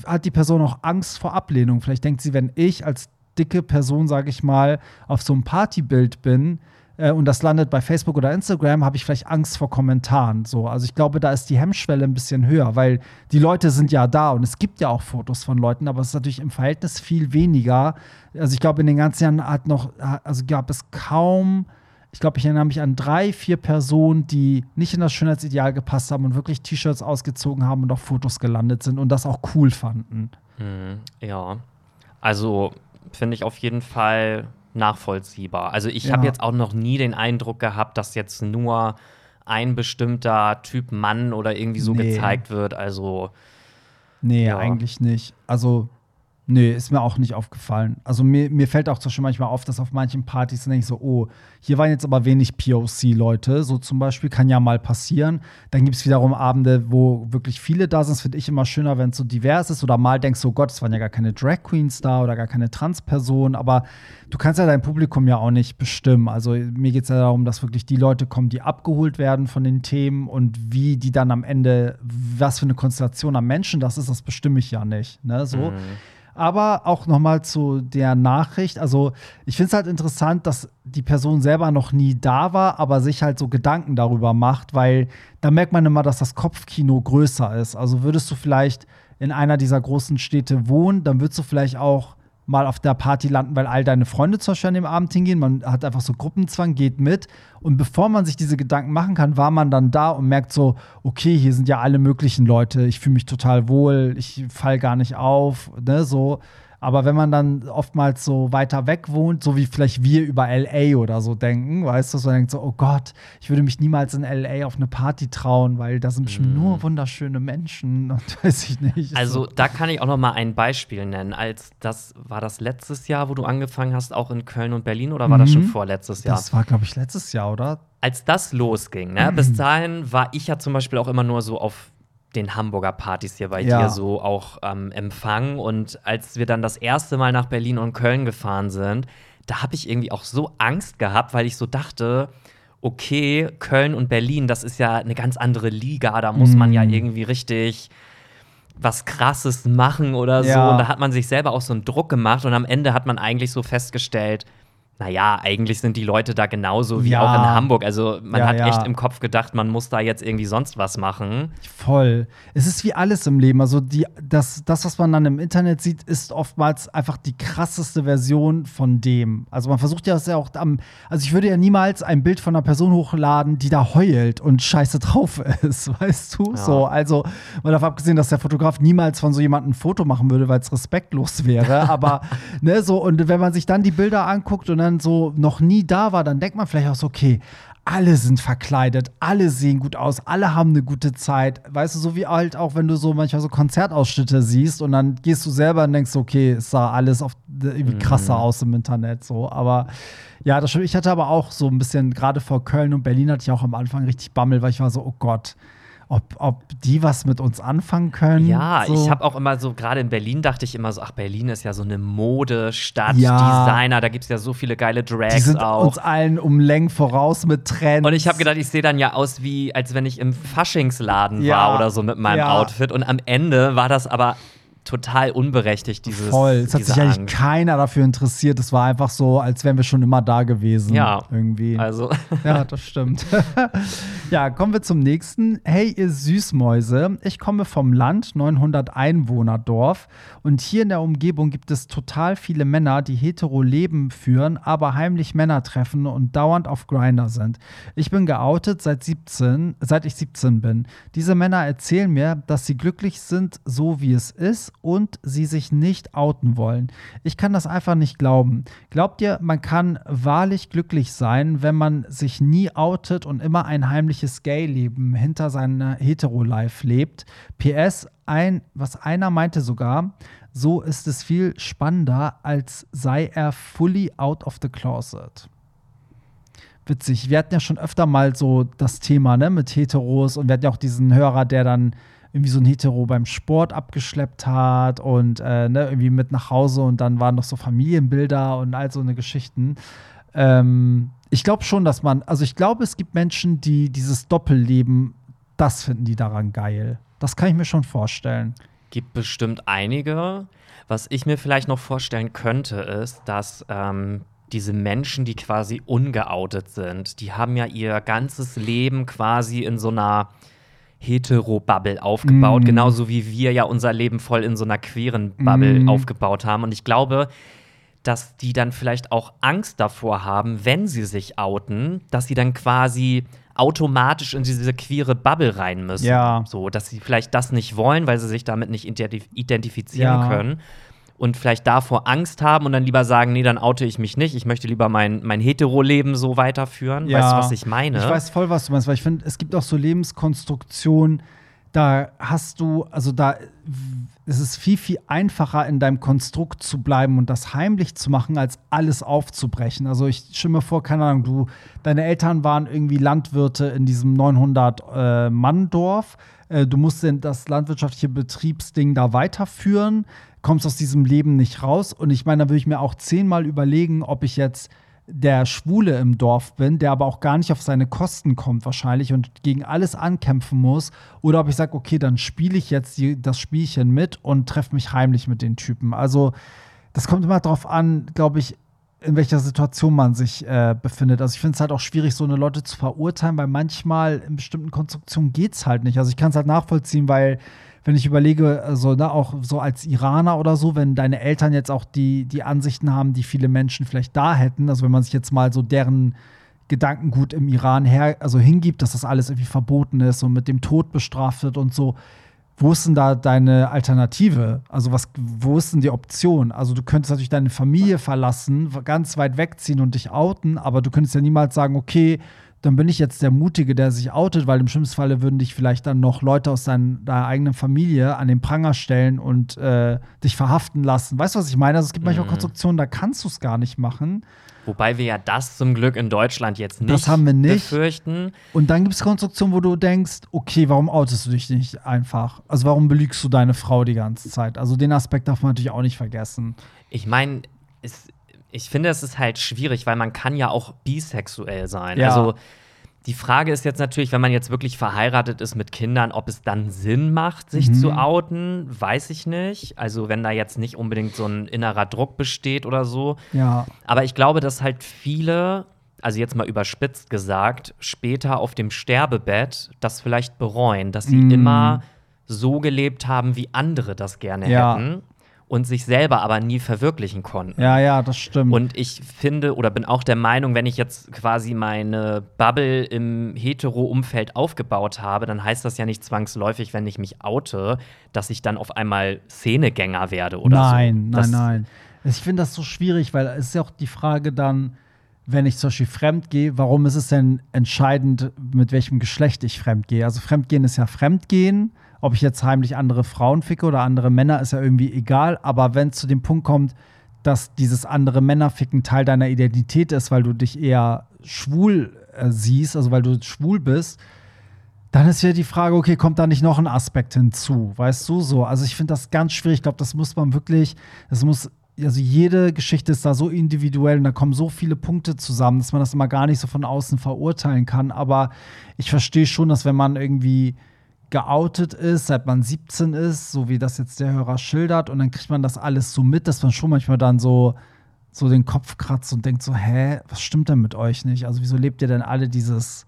hat die Person auch Angst vor Ablehnung. Vielleicht denkt sie, wenn ich als dicke Person, sage ich mal, auf so einem Partybild bin, äh, und das landet bei Facebook oder Instagram, habe ich vielleicht Angst vor Kommentaren. So. Also ich glaube, da ist die Hemmschwelle ein bisschen höher, weil die Leute sind ja da und es gibt ja auch Fotos von Leuten, aber es ist natürlich im Verhältnis viel weniger. Also ich glaube, in den ganzen Jahren hat noch, also gab es kaum, ich glaube, ich erinnere mich an drei, vier Personen, die nicht in das Schönheitsideal gepasst haben und wirklich T-Shirts ausgezogen haben und auf Fotos gelandet sind und das auch cool fanden. Mhm, ja. Also finde ich auf jeden Fall nachvollziehbar. Also ich Ja. habe jetzt auch noch nie den Eindruck gehabt, dass jetzt nur ein bestimmter Typ Mann oder irgendwie so Nee. gezeigt wird. Also Nee, Ja. eigentlich nicht. Also, nee, ist mir auch nicht aufgefallen. Also, mir, mir fällt auch Beispiel manchmal auf, dass auf manchen Partys denke ich so, oh, hier waren jetzt aber wenig POC-Leute. So zum Beispiel kann ja mal passieren. Dann gibt es wiederum Abende, wo wirklich viele da sind. Das finde ich immer schöner, wenn es so divers ist. Oder mal denkst du, oh Gott, es waren ja gar keine Drag Queens da oder gar keine Trans-Personen. Aber du kannst ja dein Publikum ja auch nicht bestimmen. Also, mir geht es ja darum, dass wirklich die Leute kommen, die abgeholt werden von den Themen und wie die dann am Ende, was für eine Konstellation an Menschen das ist, das bestimme ich ja nicht. Ne? So. Aber auch noch mal zu der Nachricht. Also, ich finde es halt interessant, dass die Person selber noch nie da war, aber sich halt so Gedanken darüber macht, weil da merkt man immer, dass das Kopfkino größer ist. Also, würdest du vielleicht in einer dieser großen Städte wohnen, dann würdest du vielleicht auch mal auf der Party landen, weil all deine Freunde zum Beispiel an dem Abend hingehen. Man hat einfach so Gruppenzwang, geht mit. Und bevor man sich diese Gedanken machen kann, war man dann da und merkt so, okay, hier sind ja alle möglichen Leute. Ich fühle mich total wohl, ich fall gar nicht auf, ne, so. Aber wenn man dann oftmals so weiter weg wohnt, so wie vielleicht wir über LA oder so denken, weißt du, so denkt so, oh Gott, ich würde mich niemals in LA auf eine Party trauen, weil da sind bestimmt nur wunderschöne Menschen und weiß ich nicht. Also so. da kann ich auch noch mal ein Beispiel nennen. Als das war das letztes Jahr, wo du angefangen hast, auch in Köln und Berlin, oder war das schon Mhm. vorletztes Jahr? Das war, glaube ich, letztes Jahr, oder? Als das losging, ne, bis dahin war ich ja zum Beispiel auch immer nur so auf den Hamburger Partys hier bei Ja. dir so auch ähm, empfangen. Und als wir dann das erste Mal nach Berlin und Köln gefahren sind, da habe ich irgendwie auch so Angst gehabt, weil ich so dachte, okay, Köln und Berlin, das ist ja eine ganz andere Liga, da muss man ja Mhm. irgendwie richtig was Krasses machen oder so. Ja. Und da hat man sich selber auch so einen Druck gemacht und am Ende hat man eigentlich so festgestellt, naja, eigentlich sind die Leute da genauso wie Ja. auch in Hamburg. Also man Ja, hat ja. echt im Kopf gedacht, man muss da jetzt irgendwie sonst was machen. Voll. Es ist wie alles im Leben. Also die, das, das, was man dann im Internet sieht, ist oftmals einfach die krasseste Version von dem. Also man versucht ja das ja auch am. Also ich würde ja niemals ein Bild von einer Person hochladen, die da heult und scheiße drauf ist, weißt du? So, also mal davon abgesehen, dass der Fotograf niemals von so jemandem ein Foto machen würde, weil es respektlos wäre. Aber ne, so, und wenn man sich dann die Bilder anguckt und dann so noch nie da war, dann denkt man vielleicht auch so, okay, alle sind verkleidet, alle sehen gut aus, alle haben eine gute Zeit. Weißt du, so wie halt auch, wenn du so manchmal so Konzertausschnitte siehst und dann gehst du selber und denkst, okay, es sah alles auf, irgendwie krasser aus im Internet. So, aber ja, das stimmt. Ich hatte aber auch so ein bisschen, gerade vor Köln und Berlin hatte ich auch am Anfang richtig Bammel, weil ich war so, oh Gott, ob, ob die was mit uns anfangen können. Ja, so. ich habe auch immer so, gerade in Berlin dachte ich immer so, ach, Berlin ist ja so eine Modestadt, Ja. Designer, da gibt es ja so viele geile Die Drags sind auch. uns allen um Längen voraus mit Trends. Und ich habe gedacht, ich sehe dann ja aus wie, als wenn ich im Faschingsladen Ja. war oder so mit meinem Ja. Outfit. Und am Ende war das aber total unberechtigt, dieses. Voll. Es hat sich eigentlich Angst. keiner dafür interessiert. Es war einfach so, als wären wir schon immer da gewesen. Ja. Irgendwie. Also, Ja, das stimmt. ja, kommen wir zum nächsten. Hey, ihr Süßmäuse. Ich komme vom Land, 900 Einwohnerdorf. Und hier in der Umgebung gibt es total viele Männer, die hetero Leben führen, aber heimlich Männer treffen und dauernd auf Grinder sind. Ich bin geoutet seit 17, seit ich 17 bin. Diese Männer erzählen mir, dass sie glücklich sind, so wie es ist und sie sich nicht outen wollen. Ich kann das einfach nicht glauben. Glaubt ihr, man kann wahrlich glücklich sein, wenn man sich nie outet und immer ein heimliches Gay-Leben hinter seiner Hetero-Life lebt? PS, ein, was einer meinte sogar, so ist es viel spannender, als sei er fully out of the closet witzig. Wir hatten ja schon öfter mal so das Thema ne, mit Heteros und wir hatten ja auch diesen Hörer, der dann irgendwie so ein Hetero beim Sport abgeschleppt hat und äh, ne, irgendwie mit nach Hause und dann waren noch so Familienbilder und all so eine Geschichten. Ähm, ich glaube schon, dass man, also ich glaube, es gibt Menschen, die dieses Doppelleben, das finden die daran geil. Das kann ich mir schon vorstellen. Gibt bestimmt einige. Was ich mir vielleicht noch vorstellen könnte, ist, dass ähm, diese Menschen, die quasi ungeoutet sind, die haben ja ihr ganzes Leben quasi in so einer Hetero-Bubble aufgebaut, mm. genauso wie wir ja unser Leben voll in so einer queeren Bubble mm. aufgebaut haben. Und ich glaube, dass die dann vielleicht auch Angst davor haben, wenn sie sich outen, dass sie dann quasi automatisch in diese queere Bubble rein müssen. Ja. So, dass sie vielleicht das nicht wollen, weil sie sich damit nicht identifizieren ja. können und vielleicht davor Angst haben und dann lieber sagen, nee, dann oute ich mich nicht. Ich möchte lieber mein, mein Hetero-Leben so weiterführen. Ja, weißt du, was ich meine? Ich weiß voll, was du meinst, weil ich finde, es gibt auch so Lebenskonstruktionen, da hast du, also da ist es viel, viel einfacher, in deinem Konstrukt zu bleiben und das heimlich zu machen, als alles aufzubrechen. Also ich stimme vor, keine Ahnung, du, deine Eltern waren irgendwie Landwirte in diesem 900-Mann-Dorf. Äh, äh, du musst das landwirtschaftliche Betriebsding da weiterführen kommst aus diesem Leben nicht raus. Und ich meine, da würde ich mir auch zehnmal überlegen, ob ich jetzt der Schwule im Dorf bin, der aber auch gar nicht auf seine Kosten kommt wahrscheinlich und gegen alles ankämpfen muss. Oder ob ich sage, okay, dann spiele ich jetzt die, das Spielchen mit und treffe mich heimlich mit den Typen. Also das kommt immer darauf an, glaube ich, in welcher Situation man sich äh, befindet. Also ich finde es halt auch schwierig, so eine Leute zu verurteilen, weil manchmal in bestimmten Konstruktionen geht es halt nicht. Also ich kann es halt nachvollziehen, weil wenn ich überlege, also ne, auch so als Iraner oder so, wenn deine Eltern jetzt auch die, die Ansichten haben, die viele Menschen vielleicht da hätten, also wenn man sich jetzt mal so deren Gedankengut im Iran her, also hingibt, dass das alles irgendwie verboten ist und mit dem Tod bestraft wird und so, wo ist denn da deine Alternative? Also was, wo ist denn die Option? Also du könntest natürlich deine Familie verlassen, ganz weit wegziehen und dich outen, aber du könntest ja niemals sagen, okay, dann bin ich jetzt der Mutige, der sich outet, weil im schlimmsten Falle würden dich vielleicht dann noch Leute aus deiner eigenen Familie an den Pranger stellen und äh, dich verhaften lassen. Weißt du, was ich meine? Also es gibt manchmal mhm. Konstruktionen, da kannst du es gar nicht machen. Wobei wir ja das zum Glück in Deutschland jetzt nicht, das haben wir nicht. befürchten. Und dann gibt es Konstruktionen, wo du denkst, okay, warum outest du dich nicht einfach? Also warum belügst du deine Frau die ganze Zeit? Also den Aspekt darf man natürlich auch nicht vergessen. Ich meine, es ich finde, es ist halt schwierig, weil man kann ja auch bisexuell sein. Ja. Also die Frage ist jetzt natürlich, wenn man jetzt wirklich verheiratet ist mit Kindern, ob es dann Sinn macht, sich mhm. zu outen, weiß ich nicht. Also wenn da jetzt nicht unbedingt so ein innerer Druck besteht oder so. Ja. Aber ich glaube, dass halt viele, also jetzt mal überspitzt gesagt, später auf dem Sterbebett das vielleicht bereuen, dass sie mhm. immer so gelebt haben, wie andere das gerne ja. hätten und sich selber aber nie verwirklichen konnten. Ja, ja, das stimmt. Und ich finde oder bin auch der Meinung, wenn ich jetzt quasi meine Bubble im hetero-Umfeld aufgebaut habe, dann heißt das ja nicht zwangsläufig, wenn ich mich oute, dass ich dann auf einmal Szenegänger werde oder nein, so. Nein, nein, nein. Ich finde das so schwierig, weil es ist ja auch die Frage dann, wenn ich zum Beispiel fremd gehe, warum ist es denn entscheidend, mit welchem Geschlecht ich fremd gehe? Also Fremdgehen ist ja Fremdgehen ob ich jetzt heimlich andere Frauen ficke oder andere Männer, ist ja irgendwie egal. Aber wenn es zu dem Punkt kommt, dass dieses andere Männerficken Teil deiner Identität ist, weil du dich eher schwul äh, siehst, also weil du schwul bist, dann ist ja die Frage, okay, kommt da nicht noch ein Aspekt hinzu? Weißt du so? Also ich finde das ganz schwierig. Ich glaube, das muss man wirklich, das muss, also jede Geschichte ist da so individuell und da kommen so viele Punkte zusammen, dass man das immer gar nicht so von außen verurteilen kann. Aber ich verstehe schon, dass wenn man irgendwie geoutet ist, seit man 17 ist, so wie das jetzt der Hörer schildert, und dann kriegt man das alles so mit, dass man schon manchmal dann so, so den Kopf kratzt und denkt so, hä, was stimmt denn mit euch nicht? Also wieso lebt ihr denn alle dieses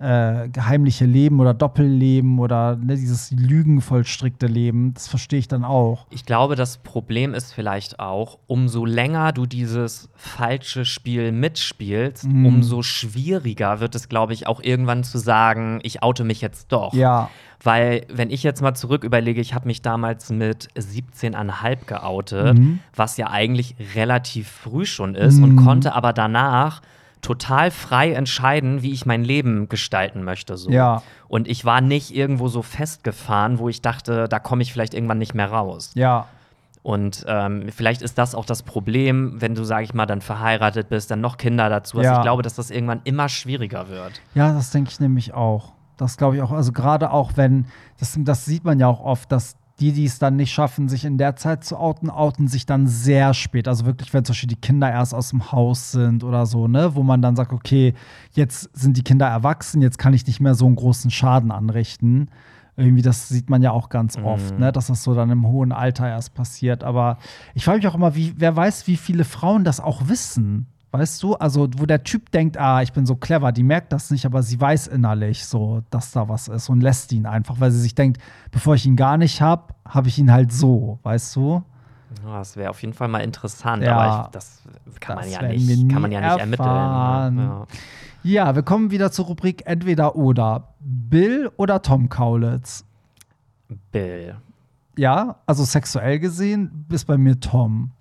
äh, geheimliche Leben oder Doppelleben oder ne, dieses lügenvollstrickte Leben. Das verstehe ich dann auch. Ich glaube, das Problem ist vielleicht auch, umso länger du dieses falsche Spiel mitspielst, Mhm. umso schwieriger wird es, glaube ich, auch irgendwann zu sagen, ich oute mich jetzt doch. Ja. Weil, wenn ich jetzt mal zurück überlege, ich habe mich damals mit 17,5 geoutet, Mhm. was ja eigentlich relativ früh schon ist Mhm. und konnte aber danach total frei entscheiden, wie ich mein Leben gestalten möchte. So. Ja. Und ich war nicht irgendwo so festgefahren, wo ich dachte, da komme ich vielleicht irgendwann nicht mehr raus. Ja. Und ähm, vielleicht ist das auch das Problem, wenn du, sag ich mal, dann verheiratet bist, dann noch Kinder dazu hast. Ja. Ich glaube, dass das irgendwann immer schwieriger wird. Ja, das denke ich nämlich auch. Das glaube ich auch. Also gerade auch wenn, das, das sieht man ja auch oft, dass die, die es dann nicht schaffen, sich in der Zeit zu outen, outen sich dann sehr spät. Also wirklich, wenn zum Beispiel die Kinder erst aus dem Haus sind oder so, ne, wo man dann sagt, okay, jetzt sind die Kinder erwachsen, jetzt kann ich nicht mehr so einen großen Schaden anrichten. Irgendwie, das sieht man ja auch ganz oft, ne, dass das so dann im hohen Alter erst passiert. Aber ich frage mich auch immer, wie, wer weiß, wie viele Frauen das auch wissen. Weißt du, also wo der Typ denkt, ah, ich bin so clever, die merkt das nicht, aber sie weiß innerlich so, dass da was ist und lässt ihn einfach, weil sie sich denkt, bevor ich ihn gar nicht habe, habe ich ihn halt so, weißt du? Ja, das wäre auf jeden Fall mal interessant, Ja. aber ich, das kann man Das ja werden nicht, kann man ja nicht erfahren. ermitteln. Ja, wir kommen wieder zur Rubrik entweder oder. Bill oder Tom Kaulitz? Ja. Bill. Ja, also sexuell gesehen ist bei mir Tom.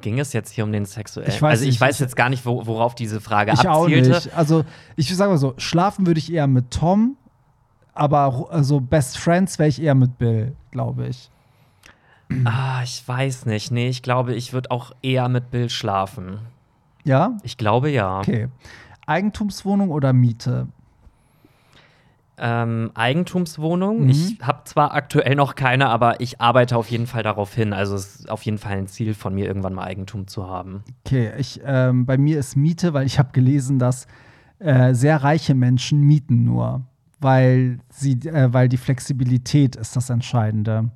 Ging es jetzt hier um den sexuellen? Ich weiß also ich nicht. weiß jetzt gar nicht, wo, worauf diese Frage Ich auch abzielte. nicht. Also, ich sage mal so, schlafen würde ich eher mit Tom, aber also Best Friends wäre ich eher mit Bill, glaube ich. Ah, ich weiß nicht. Nee, ich glaube, ich würde auch eher mit Bill schlafen. Ja? Ich glaube ja. Okay. Eigentumswohnung oder Miete? Ähm, Eigentumswohnung. Mhm. Ich habe zwar aktuell noch keine, aber ich arbeite auf jeden Fall darauf hin. Also es ist auf jeden Fall ein Ziel von mir, irgendwann mal Eigentum zu haben. Okay, ich, ähm, bei mir ist Miete, weil ich habe gelesen, dass äh, sehr reiche Menschen mieten nur, weil sie, äh, weil die Flexibilität ist das Entscheidende.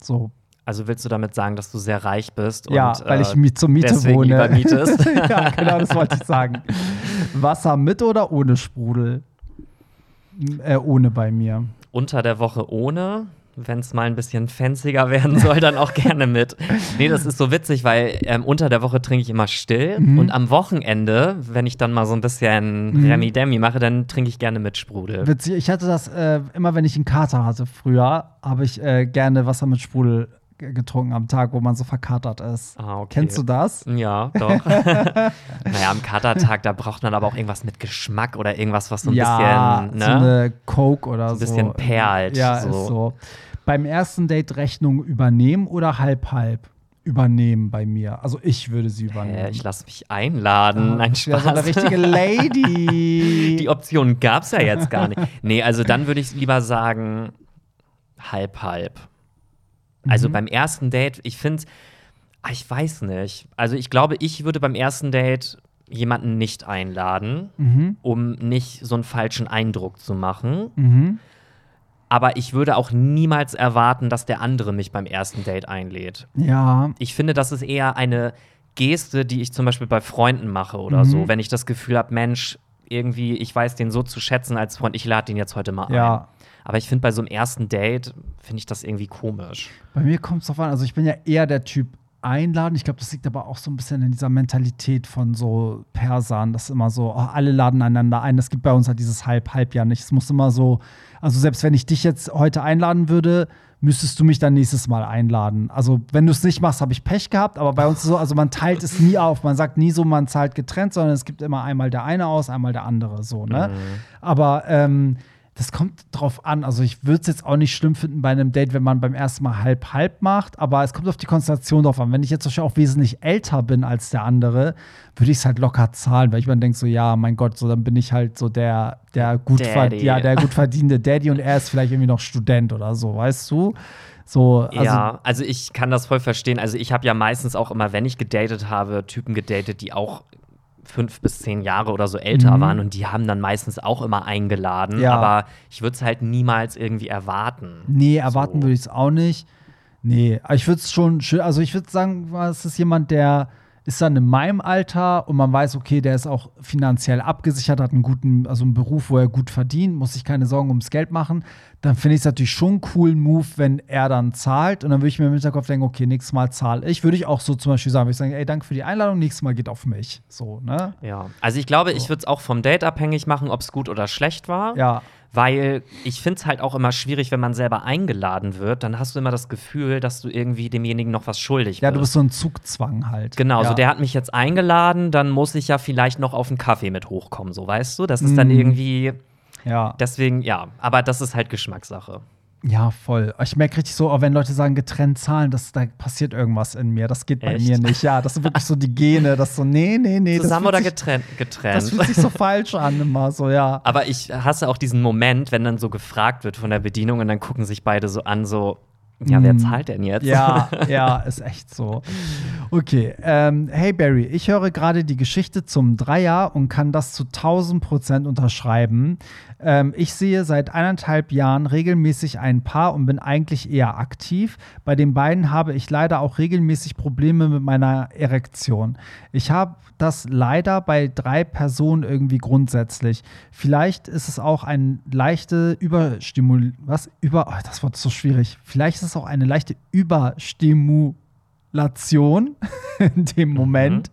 So, Also willst du damit sagen, dass du sehr reich bist? ja, und, weil äh, ich mi zur Miete deswegen wohne. lieber mietest? ja, genau, das wollte ich sagen. Wasser mit oder ohne Sprudel? Äh, ohne bei mir. unter der Woche ohne. Wenn es mal ein bisschen fancier werden soll, dann auch gerne mit. Nee, das ist so witzig, weil ähm, unter der Woche trinke ich immer still Mhm. und am Wochenende, wenn ich dann mal so ein bisschen Mhm. Remi-Demi mache, dann trinke ich gerne mit Sprudel. Witzig, ich hatte das äh, immer, wenn ich einen Kater hatte früher, habe ich äh, gerne Wasser mit Sprudel getrunken am Tag, wo man so verkatert ist. Ah, okay. Kennst du das? Ja, doch. naja, am Katertag, da braucht man aber auch irgendwas mit Geschmack oder irgendwas, was so ein ja, bisschen, so ne? eine Coke oder so. So ein bisschen perlt, Ja, so. ist so. Beim ersten Date Rechnung übernehmen oder halb-halb? Übernehmen bei mir. Also ich würde sie übernehmen. Hä, ich lasse mich einladen. Ein Ja, Spaß. so eine richtige Lady. Die Option gab es ja jetzt gar nicht. Nee, also dann würde ich lieber sagen, halb, halb. Also Mhm. beim ersten Date, ich finde, ich weiß nicht. Also ich glaube, ich würde beim ersten Date jemanden nicht einladen, mhm. um nicht so einen falschen Eindruck zu machen. Mhm. Aber ich würde auch niemals erwarten, dass der andere mich beim ersten Date einlädt. Ja, Ich finde, das ist eher eine Geste, die ich zum Beispiel bei Freunden mache oder Mhm. so. Wenn ich das Gefühl habe, Mensch, irgendwie, ich weiß den so zu schätzen als Freund, ich lade den jetzt heute mal ein. ja. Aber ich finde, bei so einem ersten Date, finde ich das irgendwie komisch. Bei mir kommt es drauf an. Also ich bin ja eher der Typ einladen. Ich glaube, das liegt aber auch so ein bisschen in dieser Mentalität von so Persern. Das ist immer so, oh, alle laden einander ein. Das gibt bei uns halt dieses Halb-Halb ja nicht. Es muss immer so, also selbst wenn ich dich jetzt heute einladen würde, müsstest du mich dann nächstes Mal einladen. Also wenn du es nicht machst, habe ich Pech gehabt. Aber bei uns ist so, also man teilt es nie auf. Man sagt nie so, man zahlt getrennt, sondern es gibt immer einmal der eine aus, einmal der andere. So, ne? Aber ähm, das kommt drauf an. Also ich würde es jetzt auch nicht schlimm finden bei einem Date, wenn man beim ersten Mal halb-halb macht, aber es kommt auf die Konstellation drauf an. Wenn ich jetzt Beispiel auch wesentlich älter bin als der andere, würde ich es halt locker zahlen, weil ich mir denke so, ja, mein Gott, so dann bin ich halt so der, der gut, ja, der gut verdienende Daddy und er ist vielleicht irgendwie noch Student oder so, weißt du? So, also, ja, also ich kann das voll verstehen. Also ich habe ja meistens auch immer, wenn ich gedatet habe, Typen gedatet, die auch fünf bis zehn Jahre oder so älter Mhm. waren und die haben dann meistens auch immer eingeladen. Ja. Aber ich würde es halt niemals irgendwie erwarten. Nee, erwarten So. würde ich es auch nicht. Nee, aber ich würde es schon schön, also ich würde sagen, es ist jemand, der ist dann in meinem Alter und man weiß, okay, der ist auch finanziell abgesichert, hat einen guten, also einen Beruf, wo er gut verdient, muss sich keine Sorgen ums Geld machen, dann finde ich es natürlich schon einen coolen Move, wenn er dann zahlt. Und dann würde ich mir im Hinterkopf denken, okay, nächstes Mal zahle ich. Würde ich auch so zum Beispiel sagen, würde ich sagen, ey, danke für die Einladung, nächstes Mal geht auf mich. So, ne? Ja. Also ich glaube, ich würde es auch vom Date abhängig machen, ob es gut oder schlecht war. Ja. Weil ich finde es halt auch immer schwierig, wenn man selber eingeladen wird, dann hast du immer das Gefühl, dass du irgendwie demjenigen noch was schuldig Ja, bist. du bist so ein Zugzwang halt. Genau, ja. so der hat mich jetzt eingeladen, dann muss ich ja vielleicht noch auf einen Kaffee mit hochkommen, so weißt du? Das ist dann Mm. irgendwie, Ja. deswegen, ja, aber das ist halt Geschmackssache. Ja, voll. Ich merke richtig so, auch wenn Leute sagen, getrennt zahlen, dass da passiert irgendwas in mir. Das geht bei Echt? mir nicht. Ja, das sind wirklich so die Gene, das so, nee, nee, nee. Zusammen das oder sich, getrennt? Das Getrennt. fühlt sich so falsch an, immer so, ja. Aber ich hasse auch diesen Moment, wenn dann so gefragt wird von der Bedienung und dann gucken sich beide so an, so, ja, wer Mm. zahlt denn jetzt? Ja, ja, ist echt so. Okay, ähm, hey Barry, ich höre gerade die Geschichte zum Dreier und kann das zu 1000 Prozent unterschreiben. Ähm, ich sehe seit eineinhalb Jahren regelmäßig ein Paar und bin eigentlich eher aktiv. Bei den beiden habe ich leider auch regelmäßig Probleme mit meiner Erektion. Ich habe das leider bei drei Personen irgendwie grundsätzlich. Vielleicht ist es auch eine leichte Überstimul... Was? Über... Oh, das Wort ist so schwierig. Vielleicht ist es auch eine leichte Überstimulation in dem Moment.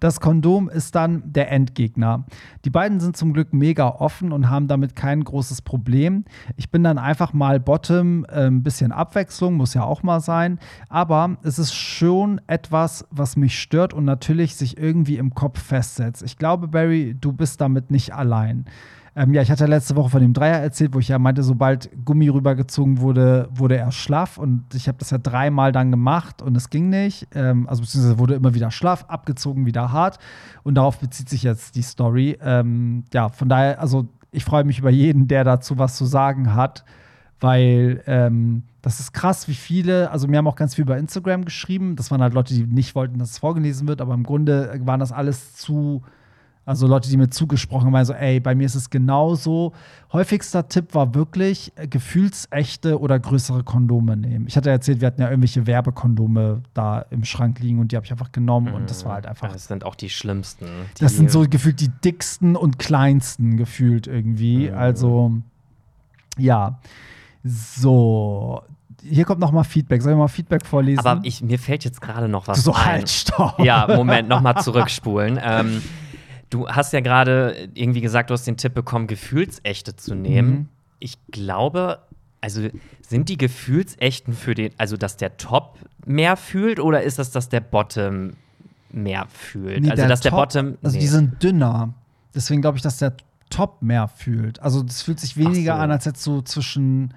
Das Kondom ist dann der Endgegner. Die beiden sind zum Glück mega offen und haben damit kein großes Problem. Ich bin dann einfach mal Bottom, äh, ein bisschen Abwechslung, muss ja auch mal sein. Aber es ist schon etwas, was mich stört und natürlich sich irgendwie im Kopf festsetzt. Ich glaube, Barry, du bist damit nicht allein. Ähm, ja, ich hatte letzte Woche von dem Dreier erzählt, wo ich ja meinte, sobald Gummi rübergezogen wurde, wurde er schlaff. Und ich habe das ja dreimal dann gemacht und es ging nicht. Ähm, also beziehungsweise wurde immer wieder schlaff, abgezogen, wieder hart. Und darauf bezieht sich jetzt die Story. Ähm, ja, von daher, also ich freue mich über jeden, der dazu was zu sagen hat, weil ähm, das ist krass, wie viele, also mir haben auch ganz viel über Instagram geschrieben. Das waren halt Leute, die nicht wollten, dass es vorgelesen wird, aber im Grunde waren das alles zu also Leute, die mir zugesprochen haben, so, ey, bei mir ist es genauso. Häufigster Tipp war wirklich äh, gefühlsechte oder größere Kondome nehmen. Ich hatte erzählt, wir hatten ja irgendwelche Werbekondome da im Schrank liegen und die habe ich einfach genommen und das war halt einfach. Das sind auch die schlimmsten. Die Das sind so gefühlt die dicksten und kleinsten gefühlt irgendwie. Mhm. Also, ja. So. Hier kommt noch mal Feedback. Soll ich mal Feedback vorlesen? Aber ich, mir fällt jetzt gerade noch was so ein. halt, stopp. Ja, Moment, nochmal zurückspulen. ähm, du hast ja gerade irgendwie gesagt, du hast den Tipp bekommen, Gefühlsechte zu nehmen. Mhm. Ich glaube, also sind die Gefühlsechten für den, also dass der Top mehr fühlt oder ist das, dass der Bottom mehr fühlt? Nee, also dass der Top- Bottom. Also nee. die sind dünner. Deswegen glaube ich, dass der Top mehr fühlt. Also das fühlt sich weniger so. an, als jetzt so zwischen,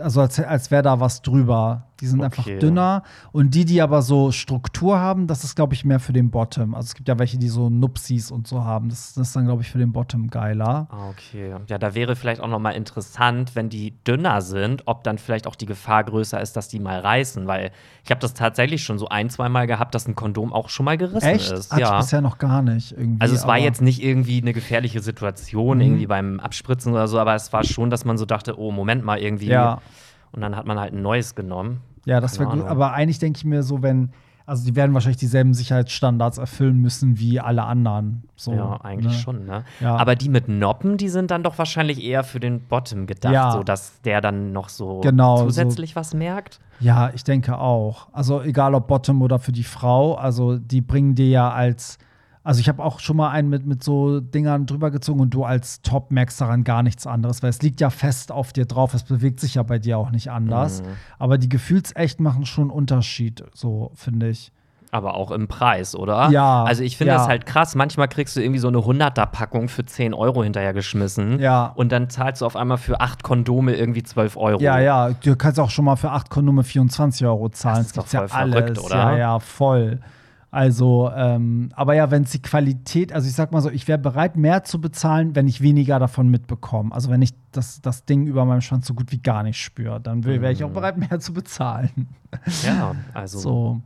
also als, als wäre da was drüber. Die sind einfach Okay. dünner. Und die, die aber so Struktur haben, das ist, glaube ich, mehr für den Bottom. Also es gibt ja welche, die so Nupsis und so haben. Das, das ist dann, glaube ich, für den Bottom geiler. Ah, Okay, ja, da wäre vielleicht auch noch mal interessant, wenn die dünner sind, ob dann vielleicht auch die Gefahr größer ist, dass die mal reißen, weil ich habe das tatsächlich schon so ein, zwei Mal gehabt, dass ein Kondom auch schon mal gerissen Echt? ist. Hatte ich ja. bisher noch gar nicht irgendwie. Also es war jetzt nicht irgendwie eine gefährliche Situation, Mhm. irgendwie beim Abspritzen oder so, aber es war schon, dass man so dachte, oh, Moment mal, irgendwie. Ja. Und dann hat man halt ein neues genommen. Ja, das wäre gut. Aber eigentlich denke ich mir so, wenn, also die werden wahrscheinlich dieselben Sicherheitsstandards erfüllen müssen wie alle anderen. So, ja, eigentlich ne? schon, ne? Ja. Aber die mit Noppen, die sind dann doch wahrscheinlich eher für den Bottom gedacht, Ja. so dass der dann noch so Genau, so- zusätzlich was merkt. Ja, ich denke auch. Also egal ob Bottom oder für die Frau, also die bringen dir ja als, also ich habe auch schon mal einen mit, mit so Dingern drüber gezogen und du als Top merkst daran gar nichts anderes, weil es liegt ja fest auf dir drauf, es bewegt sich ja bei dir auch nicht anders. Mhm. Aber die Gefühlsecht machen schon einen Unterschied, so finde ich. Aber auch im Preis, oder? Ja, Also ich finde ja. das halt krass. Manchmal kriegst du irgendwie so eine 100er-Packung für 10 Euro hinterhergeschmissen. Ja. Und dann zahlst du auf einmal für acht Kondome irgendwie 12 Euro. Ja, ja, du kannst auch schon mal für acht Kondome 24 Euro zahlen. Das ist Das doch gibt's ja voll alles. verrückt, oder? Ja, ja, voll. Also, ähm, aber ja, wenn es die Qualität, also ich sag mal so, ich wäre bereit, mehr zu bezahlen, wenn ich weniger davon mitbekomme. Also wenn ich das, das Ding über meinem Schwanz so gut wie gar nicht spüre, dann wäre ich auch Mhm. bereit, mehr zu bezahlen. Ja, also. So.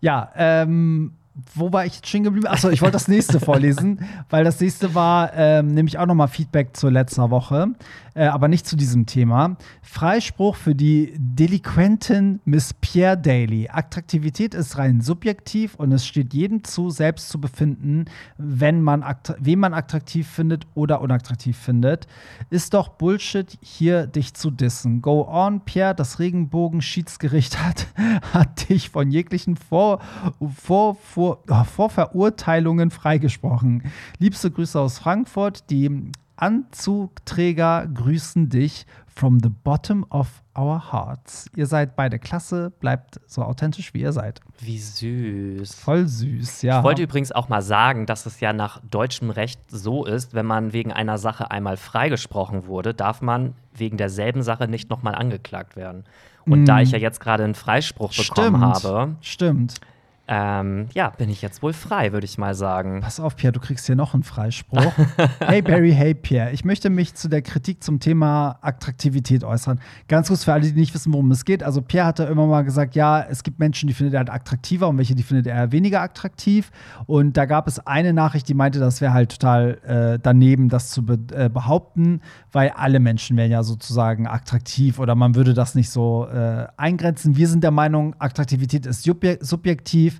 Ja, ähm, wo war ich jetzt stehen geblieben? Achso, ich wollte das nächste vorlesen, weil das nächste war ähm, nämlich auch nochmal Feedback zur letzter Woche. Äh, aber nicht zu diesem Thema. Freispruch für die Delinquentin Miss Pierre Daly. Attraktivität ist rein subjektiv und es steht jedem zu, selbst zu befinden, wenn man wen man attraktiv findet oder unattraktiv findet. Ist doch Bullshit, hier dich zu dissen. Go on, Pierre, das Regenbogen-Schiedsgericht hat, hat dich von jeglichen Vor, Vor, Vor, Vorverurteilungen freigesprochen. Liebste Grüße aus Frankfurt. Die Anzugträger grüßen dich from the bottom of our hearts. Ihr seid beide klasse, bleibt so authentisch, wie ihr seid. Wie süß. Voll süß, ja. Ich wollte übrigens auch mal sagen, dass es ja nach deutschem Recht so ist, wenn man wegen einer Sache einmal freigesprochen wurde, darf man wegen derselben Sache nicht nochmal angeklagt werden. Und mm. da ich ja jetzt gerade einen Freispruch bekommen stimmt, habe, stimmt ähm, ja, bin ich jetzt wohl frei, würde ich mal sagen. Pass auf, Pierre, du kriegst hier noch einen Freispruch. hey Barry, hey Pierre, ich möchte mich zu der Kritik zum Thema Attraktivität äußern. Ganz kurz für alle, die nicht wissen, worum es geht. Also Pierre hatte immer mal gesagt, ja, es gibt Menschen, die findet er halt attraktiver und welche, die findet er weniger attraktiv. Und da gab es eine Nachricht, die meinte, das wäre halt total äh, daneben, das zu be äh, behaupten, weil alle Menschen wären ja sozusagen attraktiv oder man würde das nicht so äh, eingrenzen. Wir sind der Meinung, Attraktivität ist subjektiv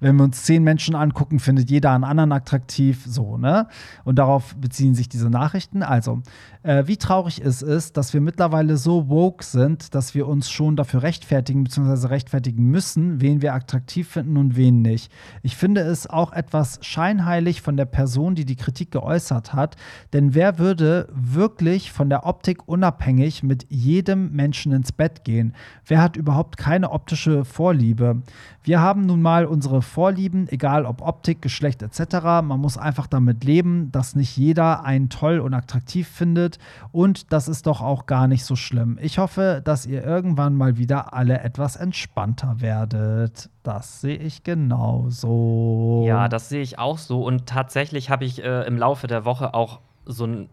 wenn wir uns zehn Menschen angucken, findet jeder einen anderen attraktiv, so, ne? Und darauf beziehen sich diese Nachrichten. Also, äh, wie traurig ist es, dass wir mittlerweile so woke sind, dass wir uns schon dafür rechtfertigen bzw. rechtfertigen müssen, wen wir attraktiv finden und wen nicht. Ich finde es auch etwas scheinheilig von der Person, die die Kritik geäußert hat, denn wer würde wirklich von der Optik unabhängig mit jedem Menschen ins Bett gehen? Wer hat überhaupt keine optische Vorliebe? Wir haben nun mal unsere Vorlieben, egal ob Optik, Geschlecht etc. Man muss einfach damit leben, dass nicht jeder einen toll und attraktiv findet und das ist doch auch gar nicht so schlimm. Ich hoffe, dass ihr irgendwann mal wieder alle etwas entspannter werdet. Das sehe ich genauso. Ja, das sehe ich auch so. Und tatsächlich habe ich äh, im Laufe der Woche auch so ein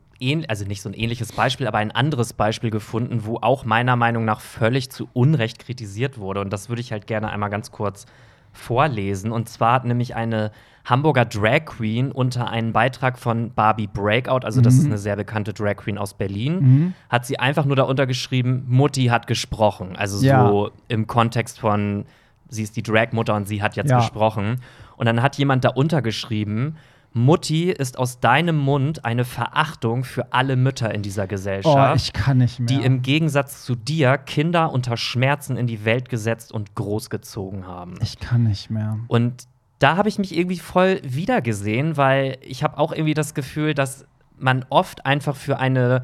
also nicht so ein ähnliches Beispiel, aber ein anderes Beispiel gefunden, wo auch meiner Meinung nach völlig zu Unrecht kritisiert wurde. Und das würde ich halt gerne einmal ganz kurz vorlesen. Und zwar hat nämlich eine Hamburger Drag Queen unter einen Beitrag von Barbie Breakout, also das mhm. ist eine sehr bekannte Drag Queen aus Berlin, mhm. hat sie einfach nur darunter geschrieben, Mutti hat gesprochen. Also ja. so im Kontext von, sie ist die Drag-Mutter und sie hat jetzt ja. gesprochen. Und dann hat jemand darunter geschrieben, Mutti ist aus deinem Mund eine Verachtung für alle Mütter in dieser Gesellschaft. Oh, ich kann nicht mehr. Die im Gegensatz zu dir Kinder unter Schmerzen in die Welt gesetzt und großgezogen haben. Ich kann nicht mehr. Und da habe ich mich irgendwie voll wiedergesehen, weil ich habe auch irgendwie das Gefühl, dass man oft einfach für eine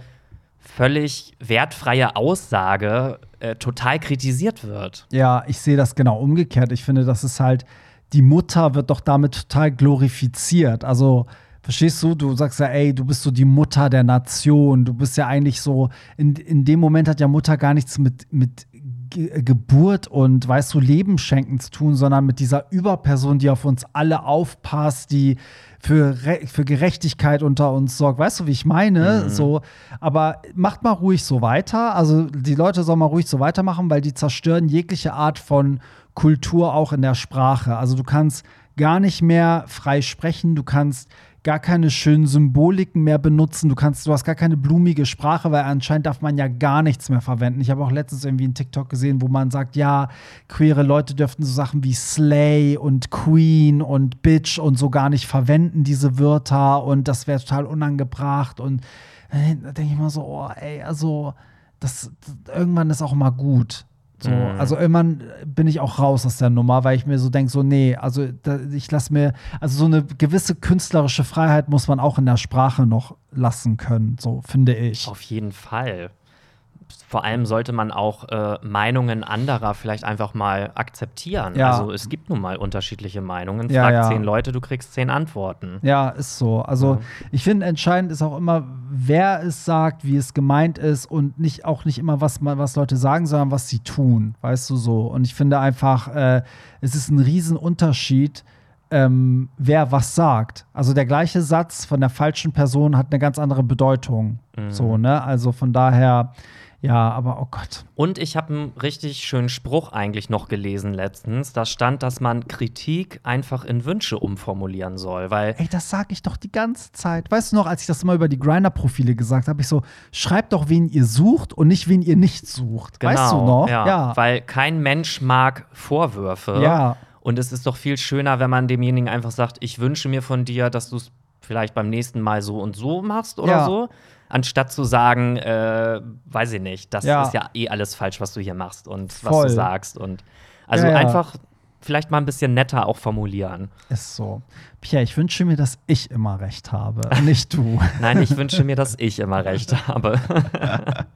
völlig wertfreie Aussage äh, total kritisiert wird. Ja, ich sehe das genau umgekehrt. Ich finde, das ist halt, die Mutter wird doch damit total glorifiziert. Also, verstehst du? Du sagst ja, ey, du bist so die Mutter der Nation. Du bist ja eigentlich so, in, in dem Moment hat ja Mutter gar nichts mit, mit Ge Geburt und, weißt du, Leben schenken zu tun, sondern mit dieser Überperson, die auf uns alle aufpasst, die für, Re für Gerechtigkeit unter uns sorgt. Weißt du, wie ich meine? Mhm. So, aber macht mal ruhig so weiter. Also die Leute sollen mal ruhig so weitermachen, weil die zerstören jegliche Art von Kultur auch in der Sprache. Also du kannst gar nicht mehr frei sprechen, du kannst gar keine schönen Symboliken mehr benutzen. Du kannst, du hast gar keine blumige Sprache, weil anscheinend darf man ja gar nichts mehr verwenden. Ich habe auch letztens irgendwie einen TikTok gesehen, wo man sagt, ja, queere Leute dürften so Sachen wie Slay und Queen und Bitch und so gar nicht verwenden, diese Wörter und das wäre total unangebracht. Und da denke ich mal so, oh, ey, also das, das irgendwann ist auch mal gut. So, mhm. Also irgendwann bin ich auch raus aus der Nummer, weil ich mir so denke, so, nee, also da, ich lasse mir, also so eine gewisse künstlerische Freiheit muss man auch in der Sprache noch lassen können, so finde ich. Auf jeden Fall vor allem sollte man auch äh, Meinungen anderer vielleicht einfach mal akzeptieren. Ja. Also es gibt nun mal unterschiedliche Meinungen. Ja, Frag ja. zehn Leute, du kriegst zehn Antworten. Ja, ist so. Also ja. ich finde, entscheidend ist auch immer, wer es sagt, wie es gemeint ist und nicht auch nicht immer, was, was Leute sagen, sondern was sie tun. Weißt du so? Und ich finde einfach, äh, es ist ein Riesenunterschied, ähm, wer was sagt. Also der gleiche Satz von der falschen Person hat eine ganz andere Bedeutung. Mhm. So, ne? Also von daher Ja, aber oh Gott. Und ich habe einen richtig schönen Spruch eigentlich noch gelesen letztens. Da stand, dass man Kritik einfach in Wünsche umformulieren soll, weil Ey, das sage ich doch die ganze Zeit. Weißt du noch, als ich das immer über die Grinder-Profile gesagt habe, ich so, schreibt doch, wen ihr sucht und nicht, wen ihr nicht sucht. weißt du noch? Genau, Ja, weil kein Mensch mag Vorwürfe. Ja. Und es ist doch viel schöner, wenn man demjenigen einfach sagt, ich wünsche mir von dir, dass du es vielleicht beim nächsten Mal so und so machst oder Ja. so. Anstatt zu sagen, äh, weiß ich nicht, das Ja. ist ja eh alles falsch, was du hier machst und was Voll. du sagst. Und also Ja, ja. einfach vielleicht mal ein bisschen netter auch formulieren. Ist so. Pierre, ich wünsche mir, dass ich immer recht habe, nicht du. Nein, ich wünsche mir, dass ich immer recht habe.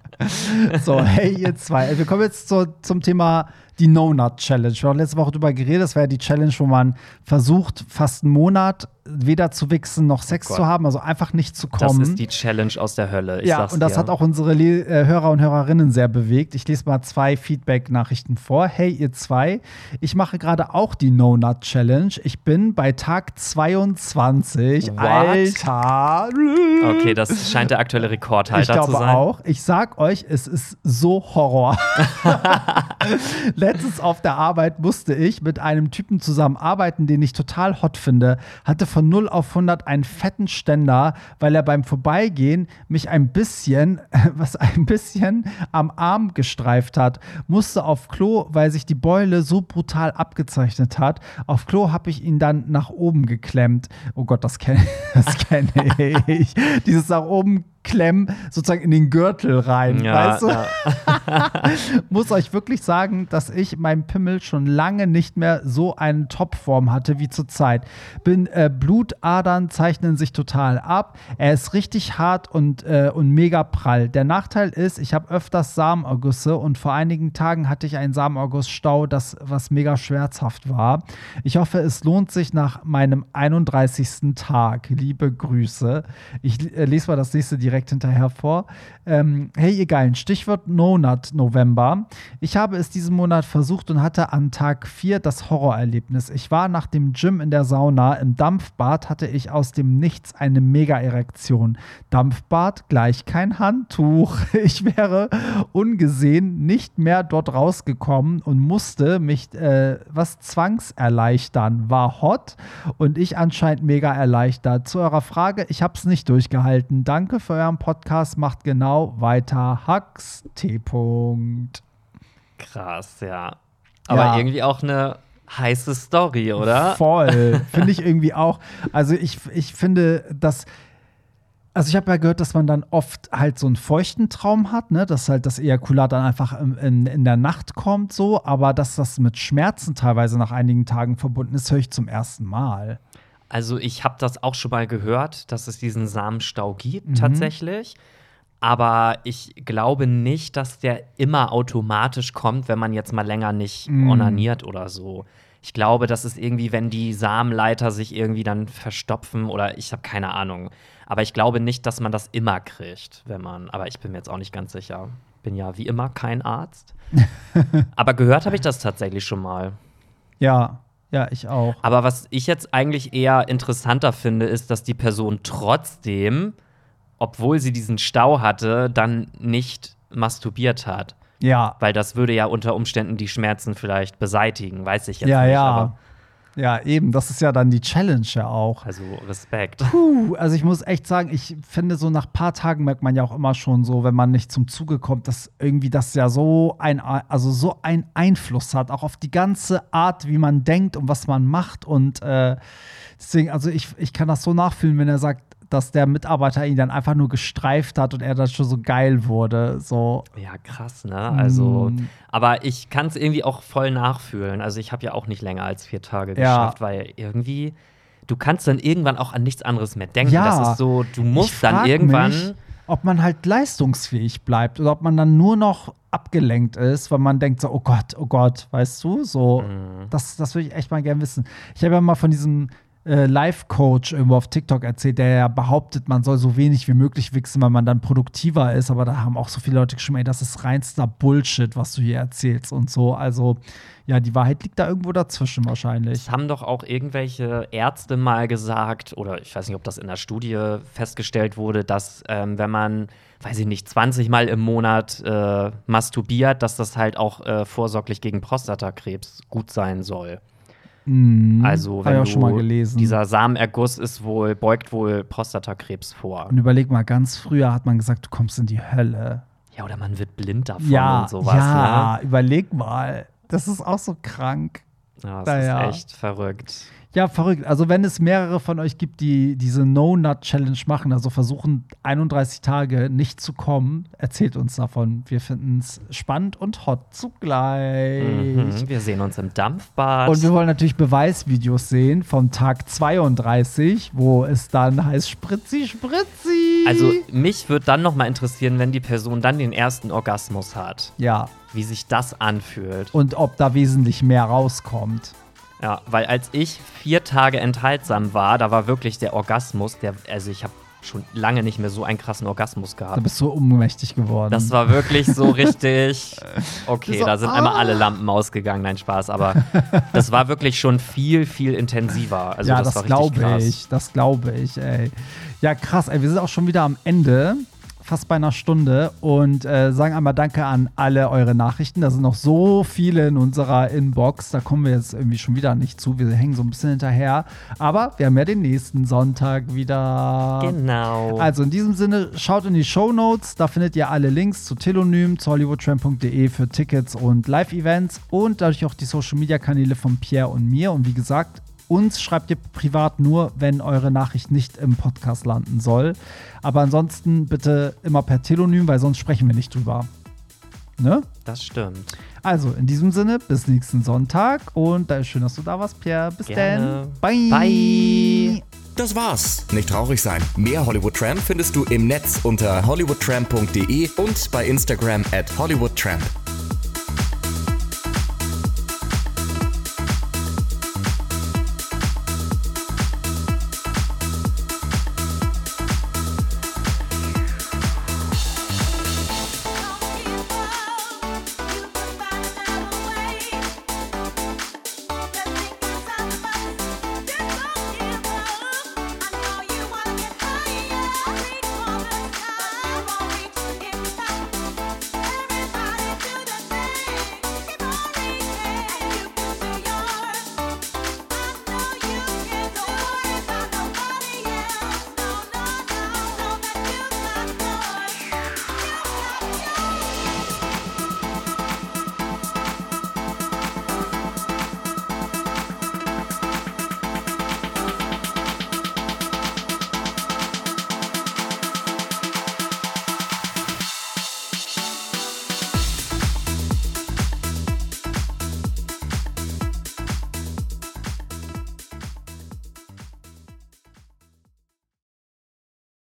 So, hey, ihr zwei. Wir kommen jetzt so, zum Thema die No-Nut-Challenge. Wir haben letzte Woche drüber geredet. Das wäre die Challenge, wo man versucht, fast einen Monat weder zu wichsen noch Sex Gott. zu haben, also einfach nicht zu Das kommen. ist die Challenge aus der Hölle. Ich ja, und das dir. hat auch unsere Le äh, Hörer und Hörerinnen sehr bewegt. Ich lese mal zwei Feedback-Nachrichten vor. Hey, ihr zwei, ich mache gerade auch die No-Nut-Challenge. Ich bin bei Tag 22. What? Alter. Okay, das scheint der aktuelle Ich Rekordhalter glaube zu sein. auch. Ich sag euch, es ist so Horror. Letztens auf der Arbeit musste ich mit einem Typen zusammen arbeiten, den ich total hot finde. Hatte von 0 auf 100 einen fetten Ständer, weil er beim Vorbeigehen mich ein bisschen, was ein bisschen am Arm gestreift hat. Musste auf Klo, weil sich die Beule so brutal abgezeichnet hat. Auf Klo habe ich ihn dann nach oben geklemmt. Oh Gott, das kenne das kenn ich. Dieses nach oben klemmen, sozusagen in den Gürtel rein. Ja, weißt du? ja. muss euch wirklich sagen, dass ich meinem Pimmel schon lange nicht mehr so eine Topform hatte wie zurzeit. Bin äh, Blutadern zeichnen sich total ab. Er ist richtig hart und, äh, und mega prall. Der Nachteil ist, ich habe öfters Samenergüsse und vor einigen Tagen hatte ich einen Samenergussstau, das was mega schmerzhaft war. Ich hoffe, es lohnt sich nach meinem 31. Tag. Liebe Grüße. Ich äh, lese mal das nächste direkt hinterher vor. Ähm, hey, ihr Geilen, Stichwort No-Nut November. Ich habe es diesen Monat versucht und hatte an Tag 4 das Horrorerlebnis. Ich war nach dem Gym in der Sauna. Im Dampfbad hatte ich aus dem Nichts eine Mega-Erektion. Dampfbad gleich kein Handtuch. Ich wäre ungesehen nicht mehr dort rausgekommen und musste mich äh, was zwangserleichtern. War hot und ich anscheinend mega erleichtert. Zu eurer Frage, ich habe es nicht durchgehalten. Danke für euren Podcast. Macht genau weiter. Hacks. T. -Punkt. Krass, ja. Aber Ja. irgendwie auch eine heiße Story, oder? Voll. Finde ich irgendwie auch. Also ich, ich finde, dass. Also ich habe ja gehört, dass man dann oft halt so einen feuchten Traum hat, ne? dass halt das Ejakulat dann einfach in, in, in der Nacht kommt, so, aber dass das mit Schmerzen teilweise nach einigen Tagen verbunden ist, höre ich zum ersten Mal. Also ich habe das auch schon mal gehört, dass es diesen Samenstau gibt Mhm. tatsächlich. Aber ich glaube nicht, dass der immer automatisch kommt, wenn man jetzt mal länger nicht Mm. onaniert oder so. Ich glaube, das ist irgendwie, wenn die Samenleiter sich irgendwie dann verstopfen oder ich habe keine Ahnung. Aber ich glaube nicht, dass man das immer kriegt, wenn man. Aber ich bin mir jetzt auch nicht ganz sicher. Bin ja wie immer kein Arzt. aber gehört habe ich das tatsächlich schon mal. Ja, ja, ich auch. Aber was ich jetzt eigentlich eher interessanter finde, ist, dass die Person trotzdem, obwohl sie diesen Stau hatte, dann nicht masturbiert hat. Ja, Weil das würde ja unter Umständen die Schmerzen vielleicht beseitigen, weiß ich jetzt ja, nicht. ja. Aber, Ja, eben, das ist ja dann die Challenge ja auch. also Respekt. Puh, also ich muss echt sagen, ich finde so nach ein paar Tagen merkt man ja auch immer schon so, wenn man nicht zum Zuge kommt, dass irgendwie das ja so ein, also so einen Einfluss hat, auch auf die ganze Art, wie man denkt und was man macht. Und äh, deswegen, also ich, ich kann das so nachfühlen, wenn er sagt, dass der Mitarbeiter ihn dann einfach nur gestreift hat und er dann schon so geil wurde. So. Ja, krass, ne? Also, Mm. aber ich kann es irgendwie auch voll nachfühlen. Also, ich habe ja auch nicht länger als vier Tage Ja. geschafft, weil irgendwie, du kannst dann irgendwann auch an nichts anderes mehr denken. Ja. Das ist so, du musst dann irgendwann. Mich, ob man halt leistungsfähig bleibt oder ob man dann nur noch abgelenkt ist, weil man denkt so, oh Gott, oh Gott, weißt du, so, Mhm. das, das würde ich echt mal gern wissen. Ich habe ja mal von diesem äh, Life-Coach irgendwo auf TikTok erzählt, der ja behauptet, man soll so wenig wie möglich wichsen, weil man dann produktiver ist. Aber da haben auch so viele Leute geschrieben, ey, das ist reinster Bullshit, was du hier erzählst und so. Also, ja, die Wahrheit liegt da irgendwo dazwischen wahrscheinlich. Das haben doch auch irgendwelche Ärzte mal gesagt, oder ich weiß nicht, ob das in der Studie festgestellt wurde, dass ähm, wenn man, weiß ich nicht, 20 Mal im Monat äh, masturbiert, dass das halt auch äh, vorsorglich gegen Prostatakrebs gut sein soll. Mhm. Also, wenn du, schon mal gelesen. dieser Samenerguss ist wohl, beugt wohl Prostatakrebs vor. und überleg mal, ganz früher hat man gesagt, du kommst in die Hölle. Ja, oder man wird blind davon ja, und sowas. ja, Ne? überleg mal. Das ist auch so krank. Ja, das Naja. ist echt verrückt. Ja, verrückt. Also, wenn es mehrere von euch gibt, die diese No-Nut-Challenge machen, also versuchen, 31 Tage nicht zu kommen, erzählt uns davon. Wir finden es spannend und hot zugleich. Mhm. Wir sehen uns im Dampfbad. Und wir wollen natürlich Beweisvideos sehen vom Tag 32, wo es dann heißt Spritzi, Spritzi. also, mich würde dann noch mal interessieren, wenn die Person dann den ersten Orgasmus hat, Ja. wie sich das anfühlt. Und ob da wesentlich mehr rauskommt. Ja, weil als ich vier Tage enthaltsam war, da war wirklich der Orgasmus, der, also ich habe schon lange nicht mehr so einen krassen Orgasmus Da gehabt. bist du ohnmächtig geworden. Das war wirklich so richtig. Okay, So, da sind einmal alle Lampen ausgegangen, nein Spaß, aber das war wirklich schon viel, viel intensiver. Also ja, das, das, war richtig glaube ich. Das glaube ich, ey. Ja, krass, ey. Wir sind auch schon wieder am Ende. Fast bei einer Stunde und äh, sagen einmal Danke an alle eure Nachrichten. Da sind noch so viele in unserer Inbox. Da kommen wir jetzt irgendwie schon wieder nicht zu. Wir hängen so ein bisschen hinterher. Aber wir haben ja den nächsten Sonntag wieder. Genau. Also in diesem Sinne, schaut in die Show Notes, da findet ihr alle Links zu Telonym, zu hollywoodtram.de für Tickets und Live-Events und dadurch auch die Social-Media-Kanäle von Pierre und mir. Und wie gesagt, uns schreibt ihr privat nur, wenn eure Nachricht nicht im Podcast landen soll. Aber ansonsten bitte immer per Telonym, weil sonst sprechen wir nicht drüber. Ne? das stimmt. Also in diesem Sinne, bis nächsten Sonntag und da ist schön, dass du da warst, Pierre. Bis dann. Bye. Bye. Das war's. Nicht traurig sein. Mehr Hollywood Tramp findest du im Netz unter hollywoodtramp.de und bei Instagram at hollywoodtramp.